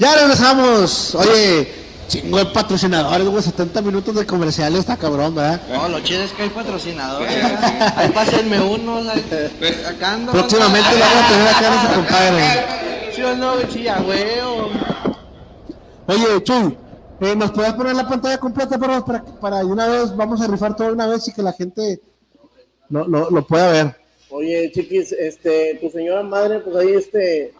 Ya regresamos. Oye, chingo de patrocinadores, güey. 70 minutos de comerciales, está cabrón, ¿verdad? No, lo chido es que hay patrocinadores. Ahí pásenme unos. Acá ando. Próximamente lo vamos a tener acá a nuestro compadre. ¿Sí o no? Sí, a huevo. Oye, Chuy, eh, ¿nos puedes poner la pantalla completa para, para, para de una vez, vamos a rifar todo de una vez y que la gente lo, lo, lo pueda ver? Oye, chiquis, este, tu señora madre, pues ahí este,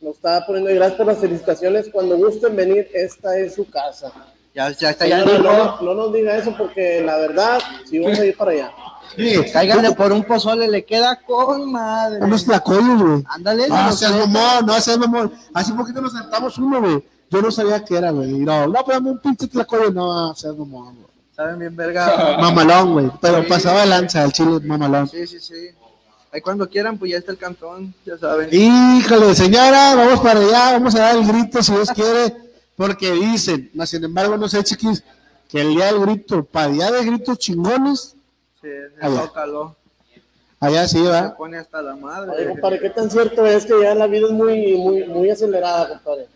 nos está poniendo, y gracias por las felicitaciones. Cuando gusten venir, esta es su casa. Ya, ya está, ya no, no nos diga eso porque la verdad, si vamos a ir para allá. Sí, Cáiganle por un pozole, le queda con madre. unos tlacoyos, güey. Ándale. No, los seas mamón, no seas mamón. Hace poquito nos sentamos uno, güey. Yo no sabía qué era, güey. No, no, pero dame un pinche tlacoyo. No, seas mamón, güey. Saben bien verga. Mamalón, güey. Pero pasaba de lanza el chile, mamalón. Sí, sí, sí. Ahí cuando quieran, pues ya está el cantón, ya saben. Híjole, señora, vamos para allá, vamos a dar el grito si Dios quiere, porque dicen, mas sin embargo, no sé, chiquis, que el día del grito, para día de gritos chingones, Sí, Allá. el zócalo. allá sí, Se va. pone hasta la Oye, madre. compadre, ¿qué tan cierto es que ya la vida es muy, muy, muy acelerada, compadre?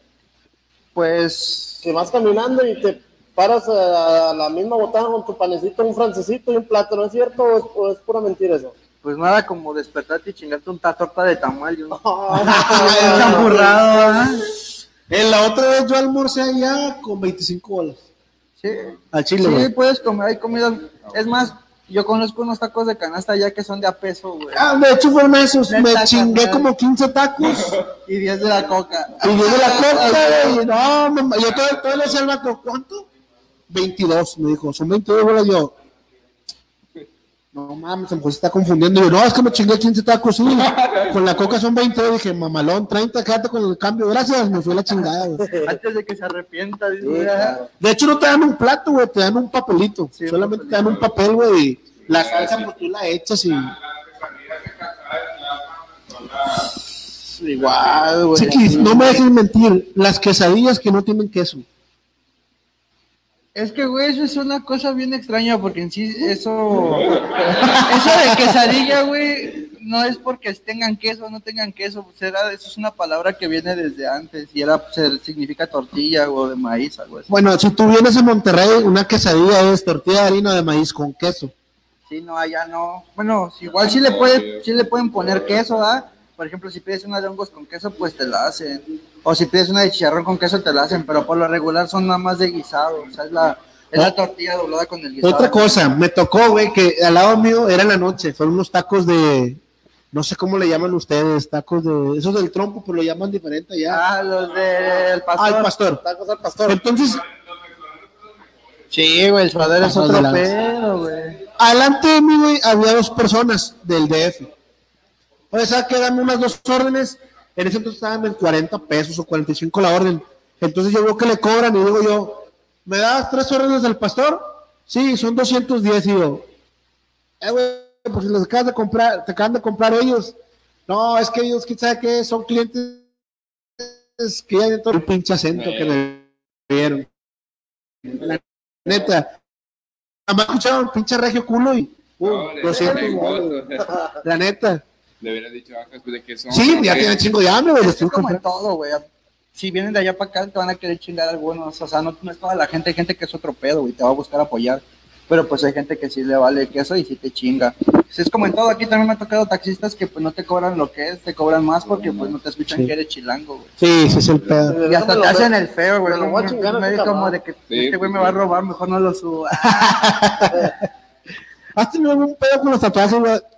Pues. Que vas caminando y te paras a la misma botana con tu panecito, un francesito y un plátano, ¿es cierto o es, o es pura mentira eso? Pues nada como despertarte y chingarte un ta- torta de tamal y un champurrado, ¿ah? En la otra vez yo almorcé allá con 25 bolas. Sí. Al chile, Sí, güey. puedes comer, hay comida. Es más, yo conozco unos tacos de canasta ya que son de a peso, güey. Ah, de hecho fueron esos, me chingué como 15 tacos Y 10 de la coca. y yo de la coca, güey. No, mamá, yo todavía, todavía le decía al vato, ¿cuánto? 22, me dijo, son 22 bolas yo. No mames, a lo mejor se está confundiendo. Y yo, no, es que me chingué 15 tacos, sí. Con la coca son 20. Dije, mamalón, 30, quédate con el cambio. Gracias, me fue la chingada, güey. Antes de que se arrepienta, dice, Sí, "Ah". claro. De hecho, no te dan un plato, güey, te dan un papelito. Sí, un Solamente te dan un papel, güey. Y la salsa, pues tú la echas y. Igual, güey. Chiquis, no me dejes mentir. Las quesadillas que no tienen queso. Es que, güey, eso es una cosa bien extraña porque en sí, eso. Eso de quesadilla, güey, no es porque tengan queso o no tengan queso. Pues era, eso es una palabra que viene desde antes y era, se- significa tortilla o de maíz, algo así. Bueno, si tú vienes a Monterrey, una quesadilla es tortilla de harina de maíz con queso. Sí, no, allá no. Bueno, igual sí le, puede, sí le pueden poner queso, ¿ah? Por ejemplo, si pides una de hongos con queso, pues te la hacen. O si pides una de chicharrón con queso, te la hacen. Pero por lo regular son nada más de guisado. O sea, es la, es la tortilla doblada con el guisado. Otra cosa, me tocó, güey, que al lado mío era en la noche. Fueron unos tacos de. No sé cómo le llaman ustedes, tacos de. Esos del trompo, pero lo llaman diferente allá. Ah, los del pastor. Al pastor. Tacos al pastor. Entonces, Sí, güey, el suadero es otro de pedo, güey. adelante de mí, güey, había dos personas del DF. Oye, ¿sabes qué? Dame unas dos órdenes. En ese entonces estaban en 40 pesos o 45 la orden. Entonces yo veo que le cobran y digo yo, ¿me das tres órdenes del pastor? Sí, son 210. Y yo, eh, güey, pues si los acabas de comprar, te acaban de comprar ellos. No, es que ellos, ¿quién sabe qué? Son clientes que ya de todo el pinche acento que me dieron. La neta. Nada más escucharon pinche regio culo y. Uh, No, le- 200 le- bolas, güey. La neta. Le hubiera dicho a después de que son. Sí, ya tienen chingo de hambre, güey. Es que como en todo, güey. Si vienen de allá para acá, te van a querer chingar algunos. O sea, no, no es toda la gente. Hay gente que es otro pedo, güey. Te va a buscar apoyar. Pero pues hay gente que sí le vale queso y sí te chinga. Pues, es como en todo. Aquí también me ha tocado taxistas que pues no te cobran lo que es. Te cobran más porque pues no te escuchan Sí. que eres chilango, güey. Sí, sí es el pedo. Y hasta te hacen el feo, güey. Me lo voy a chingar a Me dice como de que Sí, este güey me va a robar, mejor no lo suba. ¿Has tenido algún pedo con los tatuajes?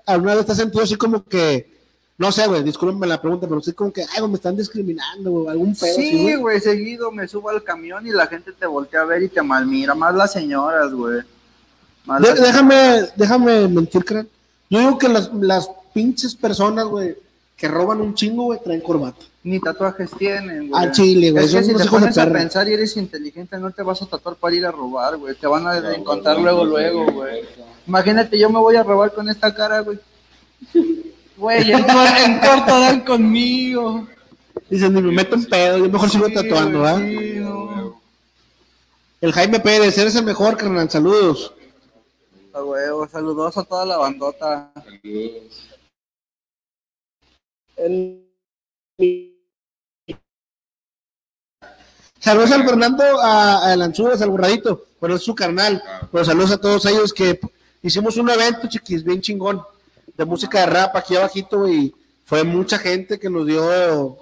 ¿Alguna vez te has sentido así como que, no sé, güey, discúlpenme la pregunta, pero sí como que, ay, me están discriminando, güey, algún pedo Sí, güey? seguido me subo al camión y la gente te voltea a ver y te malmira. Más las señoras, güey. De- déjame, déjame mentir, creo. Yo digo que las, las pinches personas, güey, que roban un chingo, güey, traen corbata. Ni tatuajes tienen, güey. Al chile, güey, Es que si te pones a perra. pensar y eres inteligente, no te vas a tatuar para ir a robar, güey. Te van a encontrar luego, luego, güey. Imagínate, yo me voy a robar con esta cara, güey. Güey, en, cor- en corto dan conmigo. Dicen, ni me meto en pedo, yo mejor sigo tatuando, güey, ¿ah? sí, no. El Jaime Pérez, eres el mejor, carnal, saludos. A huevo, saludos a toda la bandota. Saludos. Mi Saludos al Fernando, a, a Lanzuras, al Borradito, pero es su carnal. Pero saludos a todos ellos que hicimos un evento, chiquis, bien chingón, de música de rap aquí abajito, y fue mucha gente que nos dio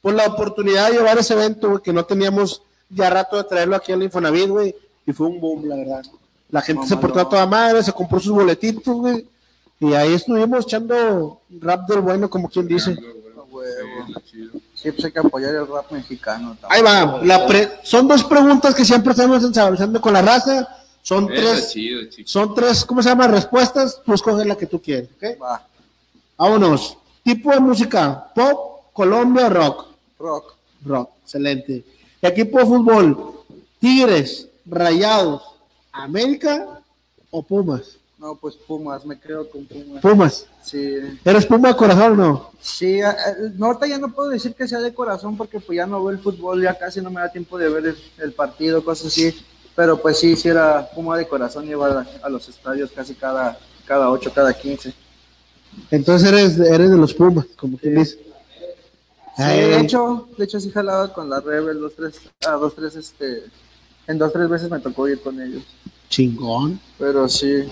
pues, la oportunidad de llevar ese evento, güey, que no teníamos ya rato de traerlo aquí al Infonavit, güey, y fue un boom, la verdad. La gente se portó a toda madre, se compró sus boletitos, güey, y ahí estuvimos echando rap del bueno, como quien dice. A huevo. Sí, chido. Sí, pues hay que apoyar el rap mexicano. también. Ahí va, la pre- son dos preguntas que siempre estamos ensabrizando con la raza, son tres, chido, son tres, ¿cómo se llama? Respuestas, tú escoges la que tú quieres, ¿ok? Va, Vámonos. Tipo de música, pop, Colombia, rock. rock. Rock, excelente. Equipo de fútbol, Tigres, Rayados, América o Pumas. No, pues Pumas, me creo con Pumas. Pumas. Sí, ¿Eres Puma de corazón o no? sí, no, ahorita ya no puedo decir que sea de corazón porque pues ya no veo el fútbol, ya casi no me da tiempo de ver el, el partido, cosas así. Pero pues sí, sí era Puma de corazón, iba a, a los estadios casi cada, cada 8, cada 15. Entonces eres, eres de los Pumas, como quien dice. Sí, de hecho, de hecho sí jalaba con la Rebel dos, tres, a dos, tres, este, en dos, tres veces me tocó ir con ellos. Chingón. Pero sí.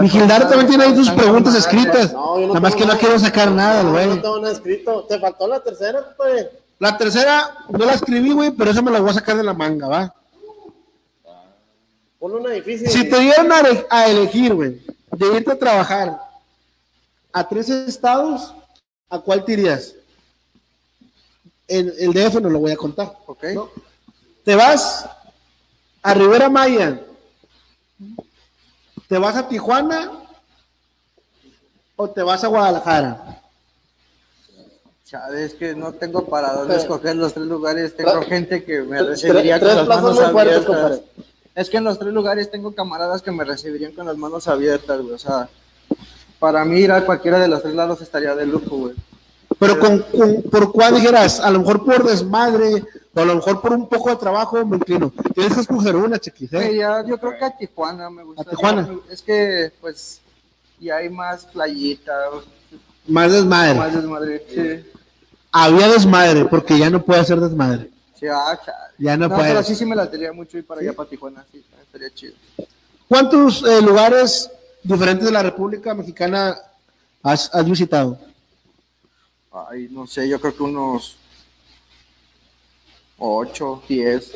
Mi Gildardo también tiene ahí sus preguntas escritas. No, yo no Nada más que no quiero sacar nada, No, güey. no tengo nada escrito. Te faltó la tercera, compadre. La tercera no la escribí, güey, pero esa me la voy a sacar de la manga, ¿va? Ponle una difícil. Si te dieran a, ele- a elegir, güey, de irte a trabajar a tres estados, ¿a cuál te irías? El, el DF no lo voy a contar. Ok. ¿no? Te vas a Rivera Maya, te vas a Tijuana o te vas a Guadalajara. Es que no tengo para dónde Pero- escoger los tres lugares. Tengo gente que me recibiría tres con las manos fuertes, abiertas. Es que en los tres lugares tengo camaradas que me recibirían con las manos abiertas, güey. O sea, para mí ir a cualquiera de los tres lados estaría de lujo, güey. Pero con, con- por cuál dijeras, a lo mejor por desmadre, o a lo mejor por un poco de trabajo, me inclino. Tienes que escoger una, chiquis, ¿eh? Iría- yo creo que a Tijuana me gusta. ¿A Tijuana? Es que, pues, y hay más playita, Más desmadre. más desmadre. Sí, Había desmadre, porque ya no puede hacer desmadre. sí, ah. Ya no, No, puede. pero sí, sí me la tenía mucho ir para allá, para Tijuana. Sí, estaría chido. ¿Cuántos eh, lugares diferentes de la República Mexicana has, has visitado? Ay, no sé, yo creo que unos 8, 10.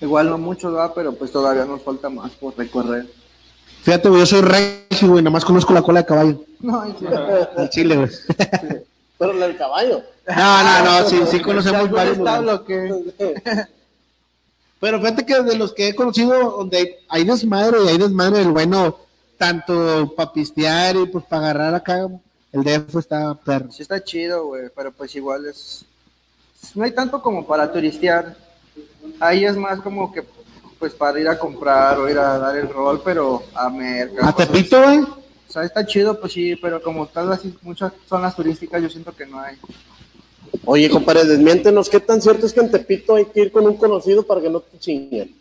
Igual no mucho, ¿verdad? pero pues todavía nos falta más por recorrer. Fíjate, güey, yo soy regio, güey, nada más conozco la cola de caballo. No, ay, sí. Al chile, güey. Pero la del caballo. No, no, no, sí, sí conocemos ¿Algún varios establo Pero fíjate que de los que he conocido, donde hay, hay desmadre y hay desmadre del bueno, tanto para pistear y pues para agarrar acá, el DF está perro. Sí está chido, güey, pero pues igual es... No hay tanto como para turistear. Ahí es más como que pues para ir a comprar o ir a dar el rol, pero a merca. A cosas- Tepito, güey. O sea, está chido, pues sí, pero como tal así muchas zonas turísticas yo siento que no hay. Oye, compadre, desmiéntenos, ¿qué tan cierto es que en Tepito hay que ir con un conocido para que no te chinguen?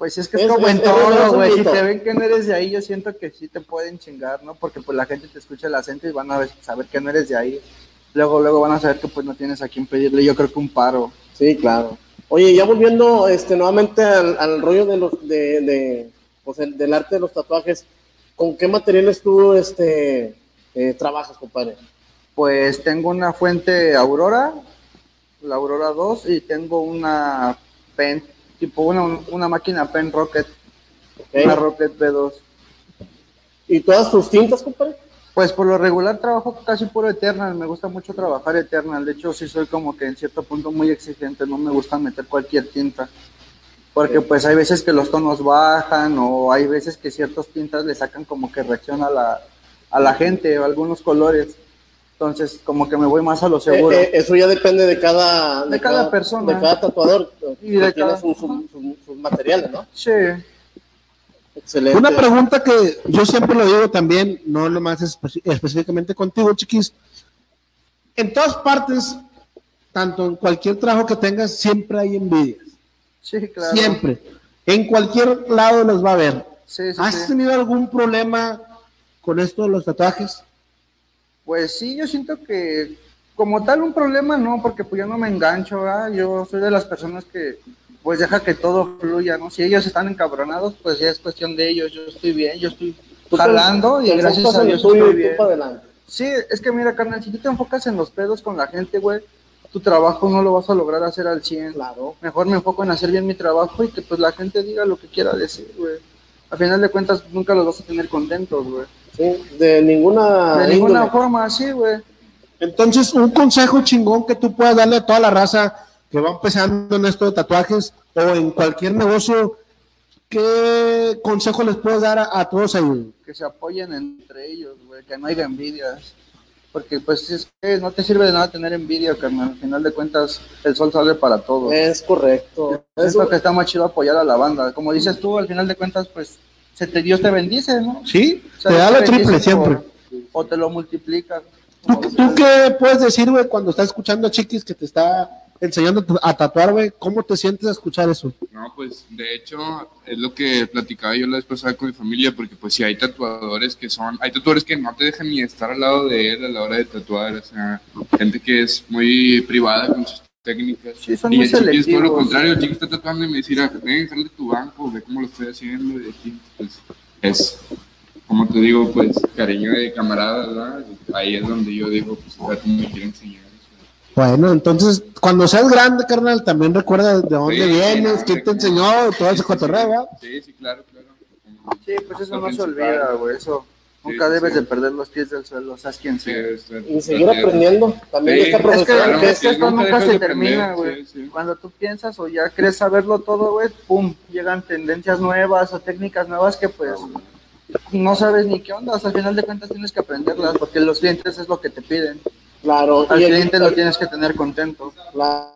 Pues es que es, Es- como en todo, güey. Si te ven que no eres de ahí, yo siento que sí te pueden chingar, ¿no? Porque pues la gente te escucha el acento y van a saber que no eres de ahí. Luego, luego van a saber que pues no tienes a quién pedirle, yo creo que un paro. Sí, claro. Oye, ya volviendo este, nuevamente al, al rollo de los, de, de, pues, el- del arte de los tatuajes, ¿con qué materiales tú este, eh, trabajas, compadre? Pues tengo una fuente Aurora, la Aurora 2, y tengo una pen, tipo una, una máquina pen Rocket, una Rocket B2. ¿Y todas tus tintas, compadre? Pues por lo regular trabajo casi puro Eternal, me gusta mucho trabajar Eternal, de hecho sí soy como que en cierto punto muy exigente, no me gusta meter cualquier tinta, porque pues hay veces que los tonos bajan o hay veces que ciertas tintas le sacan como que reacción a la, a la gente o algunos colores, entonces como que me voy más a lo seguro. Eh, eh, eso ya depende de cada, De cada persona. De cada tatuador. Y de tiene cada- sus- sus- sus- sus materiales, ¿no? Sí, Excelente. Una pregunta que yo siempre lo digo también, no nomás espe- específicamente contigo, chiquis. En todas partes, tanto en cualquier trabajo que tengas, siempre hay envidias. sí, claro. Siempre. En cualquier lado los va a ver. Sí, sí, ¿Has sí. tenido algún problema con esto de los tatuajes? Pues sí, yo siento que como tal un problema no, porque pues yo no me engancho, ¿verdad? yo soy de las personas que pues deja que todo fluya, ¿no? Si ellos están encabronados, pues ya es cuestión de ellos, yo estoy bien, yo estoy jalando y gracias a Dios estoy bien. adelante. Sí, es que mira, carnal, si tú te enfocas en los pedos con la gente, güey, tu trabajo no lo vas a lograr hacer al 100. Claro. Mejor me enfoco en hacer bien mi trabajo y que pues la gente diga lo que quiera decir, güey. A final de cuentas nunca los vas a tener contentos, güey. Sí, de ninguna De ninguna índole. forma así, güey. Entonces, un consejo chingón que tú puedas darle a toda la raza que va empezando en esto de tatuajes o en cualquier negocio, ¿qué consejo les puedes dar a, a todos ahí? Que se apoyen entre ellos, güey. Que no haya envidias. Porque pues es que no te sirve de nada tener envidia, carnal. Al final de cuentas el sol sale para todos. Es correcto. Es lo que está más chido apoyar a la banda. Como dices tú, al final de cuentas, pues se te, Dios te bendice, ¿no? ¿Sí? O sea, Te da lo triple siempre. por- o te lo multiplica. ¿Tú, como tú qué puedes decir, güey, cuando estás escuchando a Chiquis que te está enseñando a tatuar, güey? ¿Cómo te sientes a escuchar eso? No, pues de hecho es lo que platicaba yo la vez pasada con mi familia, porque pues si hay tatuadores que son, hay tatuadores que no te dejan ni estar al lado de él a la hora de tatuar, o sea, gente que es muy privada con sus técnicas. Sí, son y muy el chiqui es todo lo contrario, el chiqui está tatuando y me dice, "Mira, ven, sal de tu banco, ve cómo lo estoy haciendo, y aquí, pues es, como te digo, pues cariño de camarada, ¿verdad? Ahí es donde yo digo, pues o sea, tú me quieres enseñar. Bueno, entonces, cuando seas grande, carnal, también recuerda de dónde Sí, vienes, sí, quién te enseñó, todo ese cotorreo, ¿verdad? Sí, sí, claro, claro. Sí, pues eso no se olvida, güey. Eso nunca sí, debes sí. de perder los pies del suelo, seas quien Sí, sea. Y seguir aprendiendo. También Sí. esta Es Es que, profesión es que esto nunca se termina, güey. sí, sí. Cuando tú piensas o ya crees saberlo todo, güey, pum, llegan tendencias nuevas o técnicas nuevas que pues no sabes ni qué onda. O sea, al final de cuentas tienes que aprenderlas porque los clientes es lo que te piden. Claro, Al y cliente lo tienes que tener contento. Claro,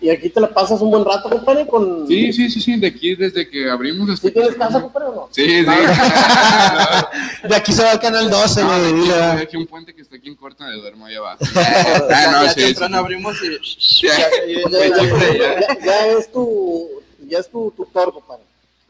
y aquí te la pasas un buen rato, compadre, con... Sí, sí, sí, sí, de aquí desde que abrimos hasta ¿Sí tienes casa, compadre, o no? Sí, sí. De aquí se va al canal 12, No, güey. de aquí, un puente que está aquí en corta de duermo allá abajo. Ya, Ah, no, ya sí, abrimos y Ya, Ya, siempre, ya. ya- ya es tu, ya es tu tutor, compadre.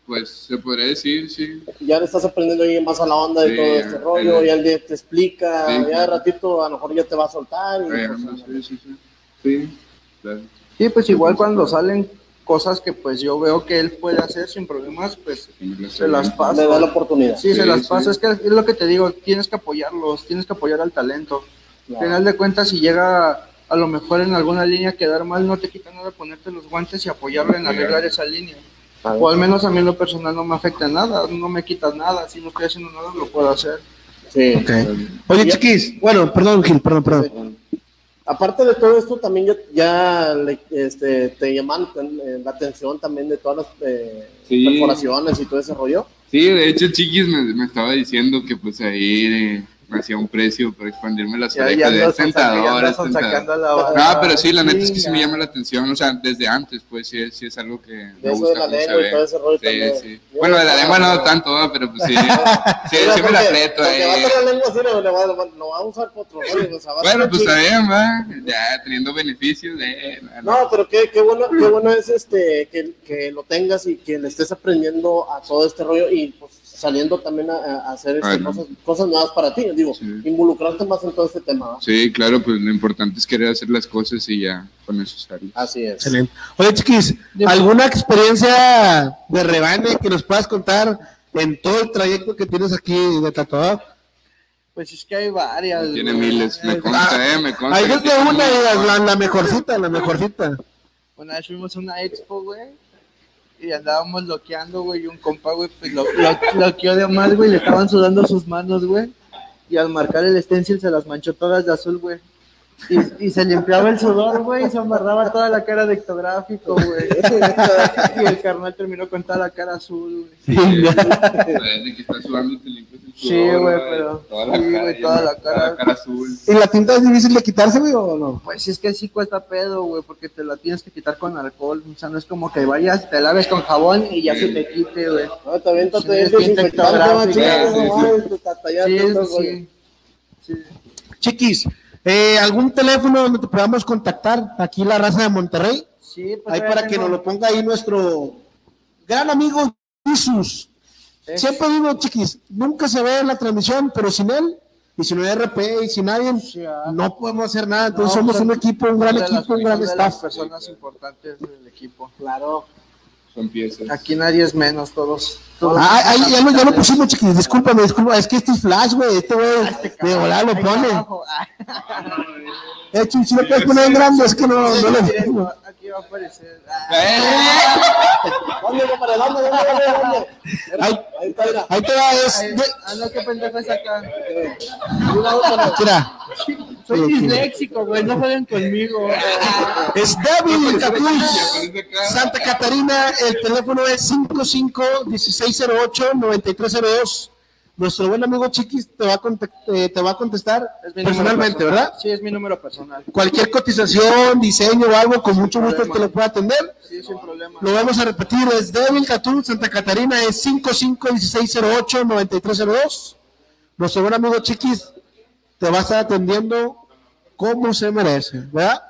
Pues se podría decir, sí. Ya le estás aprendiendo ahí más a la onda de Sí, todo este rollo, ya. ya el día te explica, Sí, ya de claro. ratito a lo mejor ya te va a soltar. Y, pues, Sí, sí, sí. Sí, claro. Sí, pues igual cuando salen cosas que pues yo veo que él puede hacer sin problemas, pues se las paso. le da la oportunidad. Sí, se las sí. paso. Es que es lo que te digo, tienes que apoyarlos, tienes que apoyar al talento. Claro. Al final de cuentas, si llega a lo mejor en alguna línea a quedar mal, no te quita nada ponerte los guantes y apoyarlo en arreglar esa línea. Claro. O al menos a mí en lo personal no me afecta nada, no me quitas nada. Si no estoy haciendo nada, lo puedo hacer. Sí. Oye, Chiquis, bueno, perdón, Gil, perdón, perdón. Aparte de todo esto, también ya, ya le- este, te llaman eh, la atención también de todas las eh, Sí. perforaciones y todo ese rollo. Sí, de hecho, Chiquis me, me estaba diciendo que pues ahí me hacía un precio para expandirme las Ya, orejas. tentador, ya es tentador. sonsacando a la banda. No, pero sí, la neta es que sí me llama la atención, o sea, desde antes, pues sí, es- sí es algo que me De eso de gusta la cómo se lengua y todo ese rollo Sí, también. sí. Yo Bueno, de la lengua no tanto, pero pues sí, sí, sí me la aprieto ahí. la lengua va, lo va a usar por otro rollo. Bueno, pues está bien, va, ya teniendo beneficios de... No, pero qué, qué bueno, qué bueno es este que, que lo tengas y que le estés aprendiendo a todo este rollo y pues saliendo también a, a hacer este, Bueno. cosas, cosas nuevas para ti, digo, Sí. involucrarte más en todo este tema. Sí, claro, pues lo importante es querer hacer las cosas y ya con eso sales. Así es. Excelente. Oye, Chiquis, ¿alguna experiencia de rebane que nos puedas contar en todo el trayecto que tienes aquí de tatuador? Pues es que hay varias. Tiene miles, me Eh, consta, eh, me consta. Ahí que una, la mejorcita, la mejorcita. Una vez fuimos a una expo, güey, y andábamos loqueando, güey, y un compa, güey, pues lo, lo, loqueó de más, güey, le estaban sudando sus manos, güey, y al marcar el stencil se las manchó todas de azul, güey. Y, y se limpiaba el sudor, güey, y se amarraba toda la cara de ectográfico, güey. Y el carnal terminó con toda la cara azul, güey. Sí, desde que estás sudando te limpias el Sí, sudor, güey, pero- Toda la sí, cara, güey, toda la toda cara. la cara azul. ¿Y la tinta es difícil de quitarse, güey, o no? Pues es que sí cuesta pedo, güey, porque te la tienes que quitar con alcohol. O sea, no es como que vayas, te laves con jabón y ya se te quite, güey. No, también te es desinfectante, sí, sí. sí. Chiquis, eh, ¿algún teléfono donde te podamos contactar? Aquí la raza de Monterrey. Sí, pues Ahí para que nos lo ponga ahí nuestro gran amigo Jesus. Es- Siempre digo, chiquis, nunca se ve en la transmisión, pero sin él Y si no hay RP y si nadie, Sí, ah. no podemos hacer nada. Entonces No, somos son- un equipo, un gran las- equipo, un gran de las staff. personas importantes del equipo. Claro. Son piezas. Aquí nadie es menos, todos. Ah, ah, ya, lo, ya lo pusimos, chiquis. Discúlpame, disculpa. Es que este es flash, güey. Este güey de volar lo Ahí pone. Ah, Eh, si lo puedes poner en grande, es que no, no lo Aquí va a aparecer. Ah, ¿Dónde, compadre? ¿Dónde, dónde, dónde? Ahí, Ahí está, ahí te va, es. ahí- Ah, no, qué pendejo es acá. Mira, Soy disléxico, güey, no jueguen conmigo. es David Santa Catarina. El teléfono es 55-1608-9302. Nuestro buen amigo Chiquis te va a, eh, te va a contestar personalmente, personal. ¿verdad? Sí, es mi número personal. Cualquier cotización, diseño o algo, con mucho gusto te lo puedo atender. Sí, sin problema. Lo vamos a repetir, es Devil Catún, Santa Catarina, es 551608-9302. Nuestro buen amigo Chiquis te va a estar atendiendo como se merece, ¿verdad?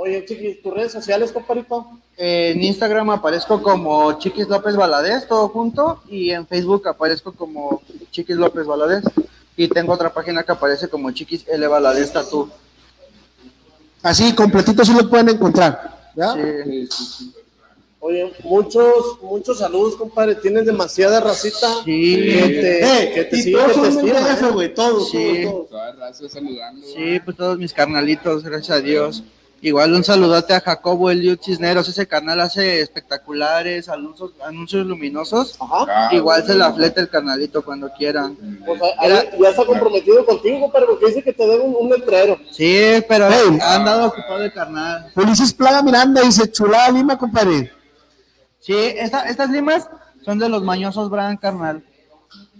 Oye, chiquis, tus redes sociales, compadrito. Eh, en Instagram aparezco como Chiquis López Valadez, todo junto, y en Facebook aparezco como Chiquis López Valadez. Y tengo otra página que aparece como Chiquis L Valadez Tatú. Así, completito sí lo pueden encontrar, ¿verdad? Sí. Sí, sí, sí. Oye, muchos, muchos saludos, compadre. Tienes demasiada racita. Sí. Que te, Eh, que te y sigue, todos que te son del estima, DF, ¿eh? güey, todos, Sí. todos, todos. Toda raza saludando. Sí, pues todos mis carnalitos, gracias a Dios. Igual un saludote a Jacobo Eliud Cisneros, ese canal hace espectaculares, anuncios, anuncios luminosos. Ajá. Ah, Igual se la fleta el canalito cuando quieran. Pues ya está comprometido contigo, compadre, porque dice que te debe un, un letrero. Sí, pero Hey. han dado ocupado el carnal. Ulises Plaga Miranda dice, chulada Lima, compadre. Sí, esta- estas limas son de los mañosos Brand, carnal.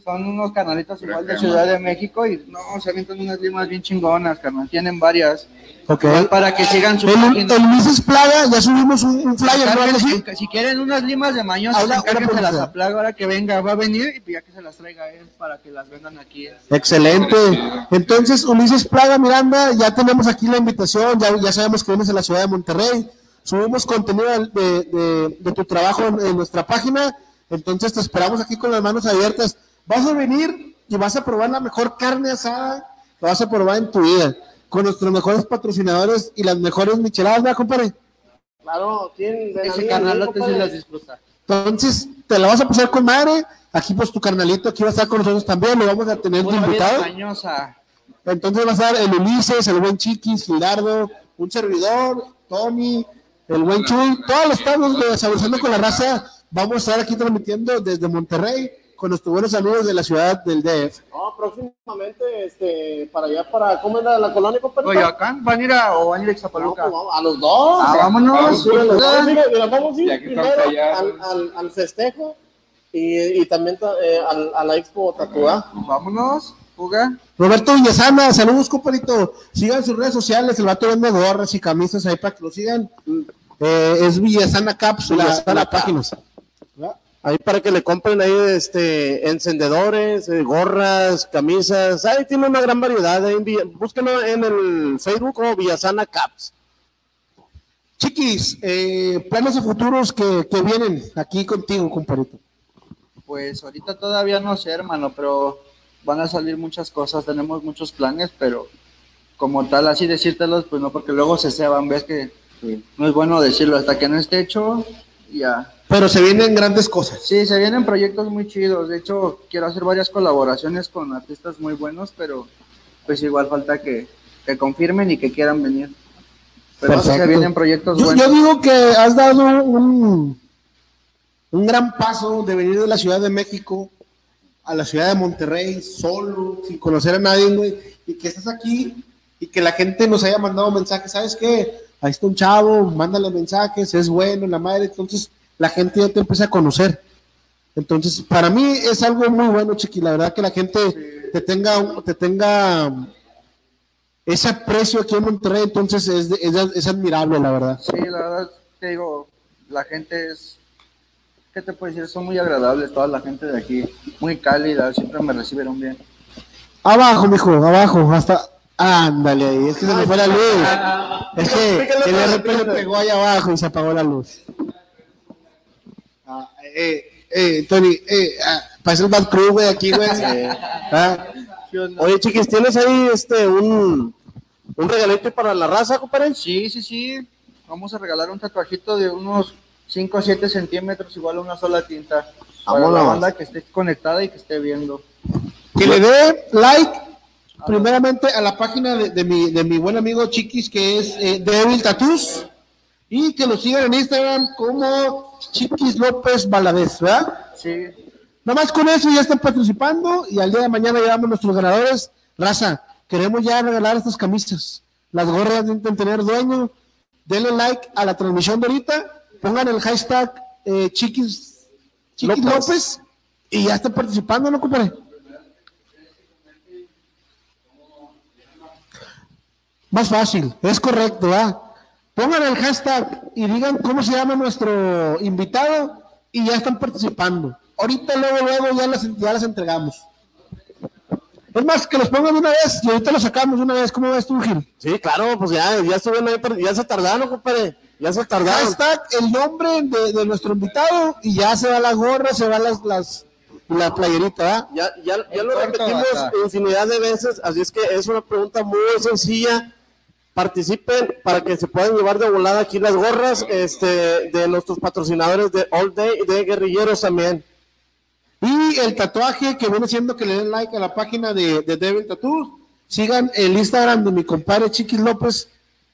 Son unos carnalitos igual de Ciudad de México y no, se avientan unas limas bien chingonas, carnal. Tienen varias. Para que sigan su El, página. el Ulises Plaga, ya subimos un, un flyer, ¿no? Encárguense- Si quieren unas limas de mañosos, Ahora- ahora encárguenselas publicidad. a Plaga ahora que venga. Va a venir y pues ya que se las traiga él para que las vendan aquí. Excelente. Entonces, Ulises Plaga Miranda, ya tenemos aquí la invitación, ya, ya sabemos que vienes a la ciudad de Monterrey. Subimos contenido de, de- de tu trabajo en, en nuestra página. Entonces, te esperamos aquí con las manos abiertas. Vas a venir y vas a probar la mejor carne asada que vas a probar en tu vida. Con nuestros mejores patrocinadores y las mejores micheladas, ¿verdad, compadre? Claro, tienen. Ese carnalote sí compadre. las disfruta. Entonces, te la vas a pasar con madre. Aquí, pues, tu carnalito aquí va a estar con nosotros también. Lo vamos a tener de invitado. Entonces va a estar el Ulises, el buen Chiquis, Gilardo, un servidor, Tony, el buen Chuy, todos los estamos Saborizando con la Raza. Vamos a estar aquí transmitiendo desde Monterrey con nuestros buenos amigos de la ciudad del DF. No, próximamente, este, para allá, para, ¿cómo era la colonia, compadre? Coyoacán, ¿van a ir a, o van a ir a No, Ixtapaluca? pues vamos, a los dos. Ah, vámonos. Vamos, Sí, a los dos, mira, mira, vamos a ir primero allá. al, al, al festejo y, y también ta- eh, al, a la expo tatuada. Vámonos, fuga. Roberto Villasana, saludos, compadrito. Sigan sus redes sociales, el vato vende gorras y camisas ahí para que lo sigan. Eh, es Villasana Caps, la, Villasana la Caps. página. Ahí para que le compren ahí este encendedores, eh, gorras, camisas. Ahí tiene una gran variedad. Ahí búsquenlo en el Facebook como Villasana Caps. Chiquis, eh, planes de futuros que, que vienen aquí contigo, compadrito. Pues ahorita todavía no sé, hermano, pero van a salir muchas cosas, tenemos muchos planes, pero como tal, así decírtelos, pues no, porque luego se ceban, ves que no es bueno decirlo hasta que no esté hecho, ya. Pero se vienen grandes cosas. Sí, se vienen proyectos muy chidos, de hecho, quiero hacer varias colaboraciones con artistas muy buenos, pero pues igual falta que, que confirmen y que quieran venir. Pero se vienen proyectos Yo, buenos. yo digo que has dado un, un gran paso de venir de la Ciudad de México a la ciudad de Monterrey solo, sin conocer a nadie, güey, y que estás aquí y que la gente nos haya mandado mensajes, ¿sabes qué? Ahí está un chavo, mándale mensajes, es bueno, la madre, entonces la gente ya te empieza a conocer. Entonces, para mí es algo muy bueno, Chiqui, la verdad que la gente te tenga, te tenga ese aprecio aquí en Monterrey, entonces es, es, es admirable, la verdad. Sí, la verdad, te digo, la gente es, ¿qué te puedo decir? Son muy agradables, toda la gente de aquí, muy cálida, siempre me recibieron bien. Abajo, mijo, abajo, hasta. Ándale ahí, es que se me fue la luz. Es que el RP le pegó ahí abajo y se apagó la luz. Ah, eh, eh, Tony, eh, ah, parece el Bad Crew, güey, aquí, güey. Ah. Oye, chiquis, ¿tienes ahí este un, un regalito para la raza, compadre? Sí, sí, sí. Vamos a regalar un tatuajito de unos 5 o 7 centímetros, igual a una sola tinta. Para la banda que esté conectada y que esté viendo. Que le dé like primeramente a la página de, de mi, de mi buen amigo Chiquis, que es eh, Devil Tattoos, y que lo sigan en Instagram como Chiquis López Valadez, ¿verdad? Sí. Nada más con eso ya están participando y al día de mañana llevamos nuestros ganadores. Raza, queremos ya regalar estas camisas. Las gorras deben tener dueño. Denle like a la transmisión de ahorita. Pongan el hashtag eh, Chiquis, Chiquis López. López. y ya están participando, ¿no, compadre? Más fácil, es correcto, ¿verdad? Pongan el hashtag y digan cómo se llama nuestro invitado y ya están participando. Ahorita, luego, luego ya las, ya las entregamos. Es más, que los pongan una vez y ahorita los sacamos una vez. ¿Cómo ves tú, Gil? Sí, claro, pues ya, ya estuvieron ahí, ya se tardaron, compadre. Ya se tardaron. Hashtag el nombre de, de nuestro invitado y ya se va la gorra, se va las, las, la playerita, ¿verdad? Ya, ya, ya lo repetimos infinidad de veces, así es que es una pregunta muy sencilla. Participen para que se puedan llevar de volada aquí las gorras este, de nuestros patrocinadores de All Day y de Guerrilleros también. Y el tatuaje que viene siendo que le den like a la página de, de Devil Tattoos. Sigan el Instagram de mi compadre Chiquis López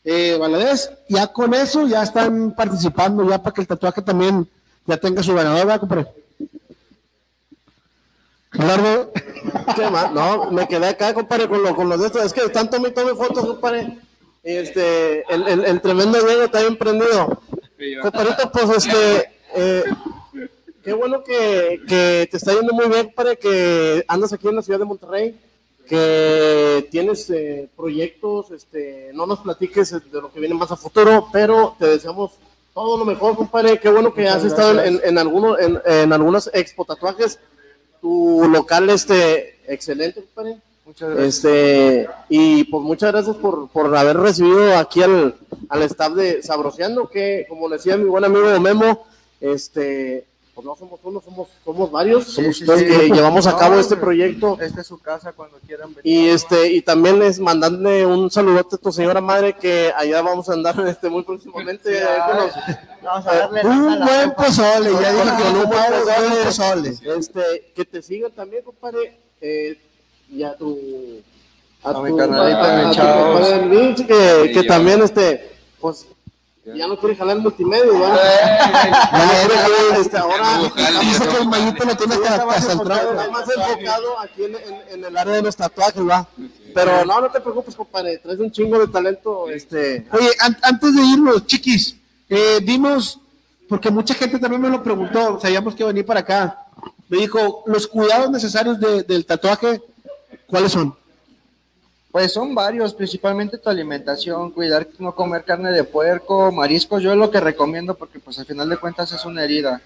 eh, Valadez. Ya con eso ya están participando, ya para que el tatuaje también ya tenga su ganador, ¿verdad, compadre? Claro. ¿Qué más? No, me quedé acá, compadre, con, lo, con los de estos. Es que están tomando fotos, compadre. Este, el, el, el tremendo Diego está bien prendido. Compadrito, pues este, eh, qué bueno que, que te está yendo muy bien, compadre, que andas aquí en la ciudad de Monterrey, que tienes eh, proyectos, este, no nos platiques de lo que viene más a futuro, pero te deseamos todo lo mejor, compadre. Qué bueno que has estado en, en, algunos, en, en algunos expo tatuajes. Tu local, este, excelente, compadre. Muchas gracias. Este, y pues muchas gracias por, por haber recibido aquí al, al staff de Sabroseando, que como decía mi buen amigo Memo, este, pues no somos uno, somos, somos varios, somos sí, los sí. que llevamos a cabo No, este proyecto. Esta es su casa cuando quieran venir. Y este, y también es mandarle un saludote a tu señora madre que allá vamos a andar este muy próximamente. Sí, ahí con los- Vamos a darle Un buen pozole, ya dije que un buen pozole. Este, que te sigan también, compadre, eh, y a tu A mi carnalita, a- a tu Mitch, que, Sí, que también este, pues ya no quiere jalar el multimedia, ¿verdad? Ya no quiere jalar, este, ahora a que el mallito lo tiene el trago. está más enfocado aquí en, en- en el área de los tatuajes, ¿va? Pero no, no te preocupes, compadre, traes un chingo de talento, este, Oye, an- antes de irnos, chiquis, eh, dinos, porque mucha gente también me lo preguntó, sabíamos que a venir para acá. Me dijo, los cuidados necesarios de- del tatuaje, ¿cuáles son? Pues son varios, principalmente tu alimentación, cuidar no comer carne de puerco, mariscos, yo lo que recomiendo porque pues al final de cuentas es una herida.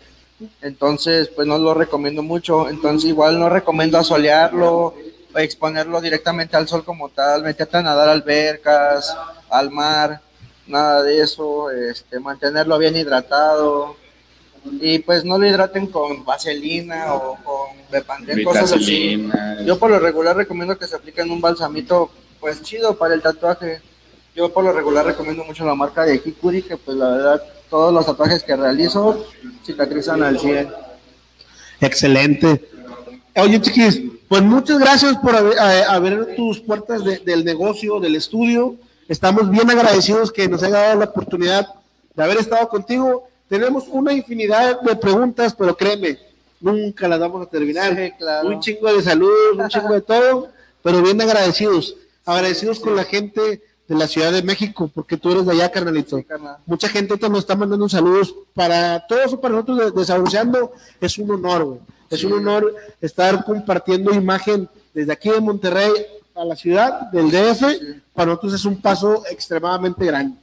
Entonces, pues no lo recomiendo mucho, entonces igual no recomiendo asolearlo, exponerlo directamente al sol como tal, meterte a nadar albercas, al mar, nada de eso, este, mantenerlo bien hidratado y pues no lo hidraten con vaselina o con Bepantén, cosas así. Yo por lo regular recomiendo que se apliquen un balsamito pues chido para el tatuaje. Yo por lo regular recomiendo mucho la marca de Hikuri, que pues la verdad todos los tatuajes que realizo cicatrizan al 100. Excelente. Oye, chiquis, pues muchas gracias por haber, a- abrir tus puertas de- del negocio, del estudio. Estamos bien agradecidos que nos haya dado la oportunidad de haber estado contigo. Tenemos una infinidad de preguntas, pero créeme, nunca las vamos a terminar. Sí, claro. Un chingo de salud, un chingo de todo, pero bien agradecidos. Agradecidos con la gente de la Ciudad de México, porque tú eres de allá, carnalito. Mucha gente te nos está mandando saludos para todos o para nosotros de, de Saboreando. Es un honor, güey. Es un honor estar compartiendo imagen desde aquí de Monterrey a la ciudad del DF. Para nosotros es un paso extremadamente grande.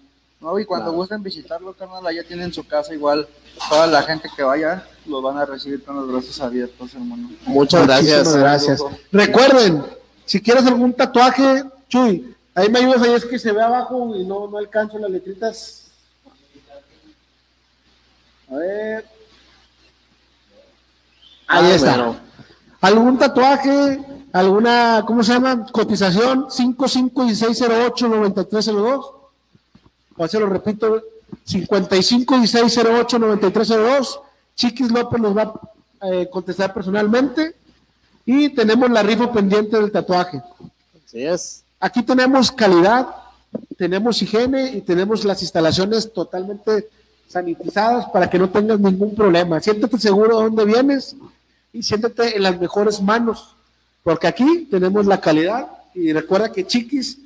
No, y cuando gusten visitarlo, carnal, allá tienen su casa igual. Toda la gente que vaya los van a recibir con los brazos abiertos, hermano. muchas gracias. Muchísimas gracias. Recuerden, si quieres algún tatuaje, Chuy, ahí me ayudas ahí, es que se ve abajo y no, no alcanzo las letritas. A ver. Ahí Ah, está. bueno. ¿Algún tatuaje? alguna, ¿cómo se llama? Cotización 551608-9302. O se lo repito, 551608-9302. Chiquis López nos va a eh, contestar personalmente. Y tenemos la rifa pendiente del tatuaje. Así es. Aquí tenemos calidad, tenemos higiene y tenemos las instalaciones totalmente sanitizadas para que no tengas ningún problema. Siéntete seguro de dónde vienes y siéntete en las mejores manos, porque aquí tenemos la calidad y recuerda que Chiquis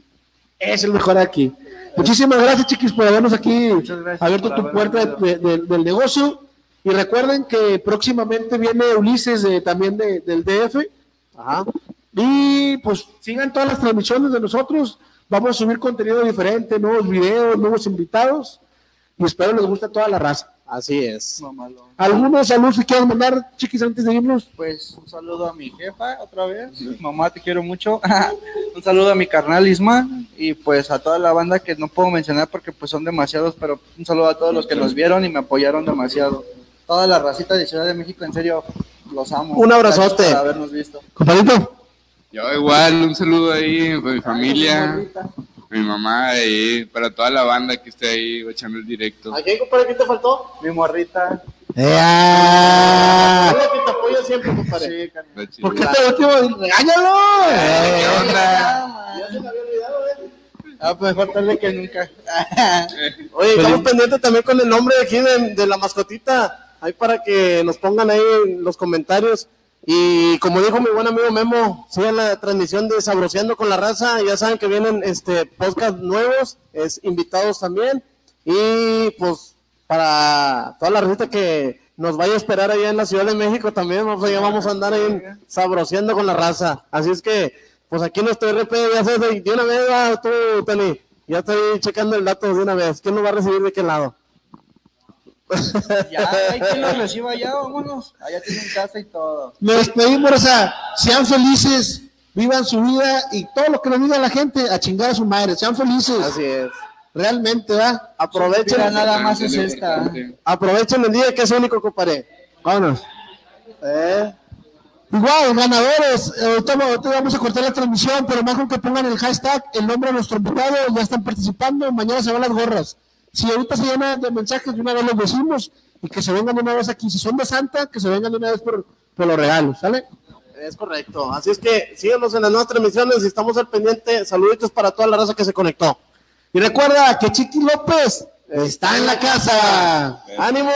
es el mejor aquí. Muchísimas gracias, Chiquis, por habernos aquí abierto tu puerta de- invitado. de- del negocio. Y recuerden que próximamente viene Ulises de- también de- del DF. Ajá. Y pues sigan todas las transmisiones de nosotros. Vamos a subir contenido diferente, nuevos videos, nuevos invitados. Y espero les guste a toda la raza. Así es. Mamalón. ¿Algunos saludos que quieran mandar, chiquis, antes de irnos? Pues un saludo a mi jefa otra vez. Mamá, te quiero mucho. un saludo a mi carnal Isma y pues a toda la banda que no puedo mencionar porque pues son demasiados, pero un saludo a todos los que nos vieron y me apoyaron demasiado. Toda la racita de Ciudad de México, en serio, los amo. Un abrazote. Por habernos visto. Compadrito. Yo igual, un saludo ahí para mi familia, mi mamá, y para toda la banda que esté ahí echando el directo. ¿A quién, compadre, qué te faltó? Mi morrita. ¡Ea! Dile que te apoya siempre, compadre. Sí. ¿Por qué te último? ¡Regáñalo! ¿Qué onda? Ya se me había olvidado, eh. Ah, pues mejor tarde que nunca. Oye, estamos pendientes también con el nombre de aquí de, de la mascotita. Ahí para que nos pongan ahí en los comentarios. Y como dijo mi buen amigo Memo, sigan la transmisión de Sabroseando con la Raza. Ya saben que vienen este podcast nuevos, es invitados también. Y pues para toda la receta que nos vaya a esperar allá en la Ciudad de México también, ya vamos a andar ahí Sabroseando con la Raza. Así es que, pues aquí nuestro RP ya de de una vez va tú, Tony. Ya estoy checando el dato de una vez. ¿Quién nos va a recibir de qué lado? Ya, hay quien los reciba ya, vámonos. Allá tienen casa y todo. Me despedimos, o sea, sean felices, vivan su vida y todo lo que nos diga la gente, a chingar a su madre, sean felices, Así es. realmente, ¿va? Aprovechen, Mira, nada más es esta. aprovechen el día que es único, compadre. Vámonos. ¿Eh? Igual, ganadores, eh, ahorita, ahorita vamos a cortar la transmisión, pero mejor que pongan el hashtag, el nombre de nuestro invitado, ya están participando, mañana se van las gorras. Si ahorita se llenan de mensajes, de una vez los decimos, y que se vengan de una vez aquí. Si son de Santa, que se vengan de una vez por, por los regalos, ¿sale? Es correcto. Así es que síganos en las nuevas transmisiones y estamos al pendiente. Saluditos para toda la raza que se conectó. Y recuerda que Chiqui López está en la casa. ¡Ánimo!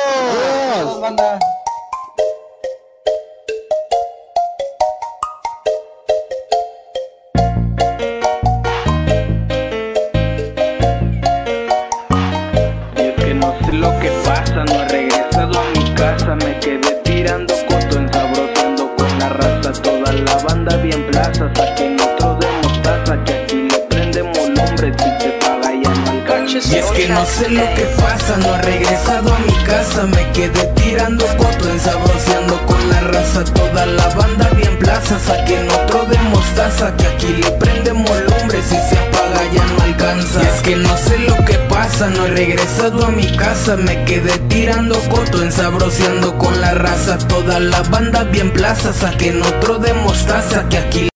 Y es que no sé lo que pasa, no he regresado a mi casa, me quedé tirando coto, ensabroceando con la raza, toda la banda bien plaza, saquen otro de mostaza, que aquí le prendemos lumbre, si se apaga ya no alcanza. Y es que no sé lo que pasa, no he regresado a mi casa, me quedé tirando coto, ensabroceando con la raza, toda la banda bien plaza, saquen otro de mostaza, que aquí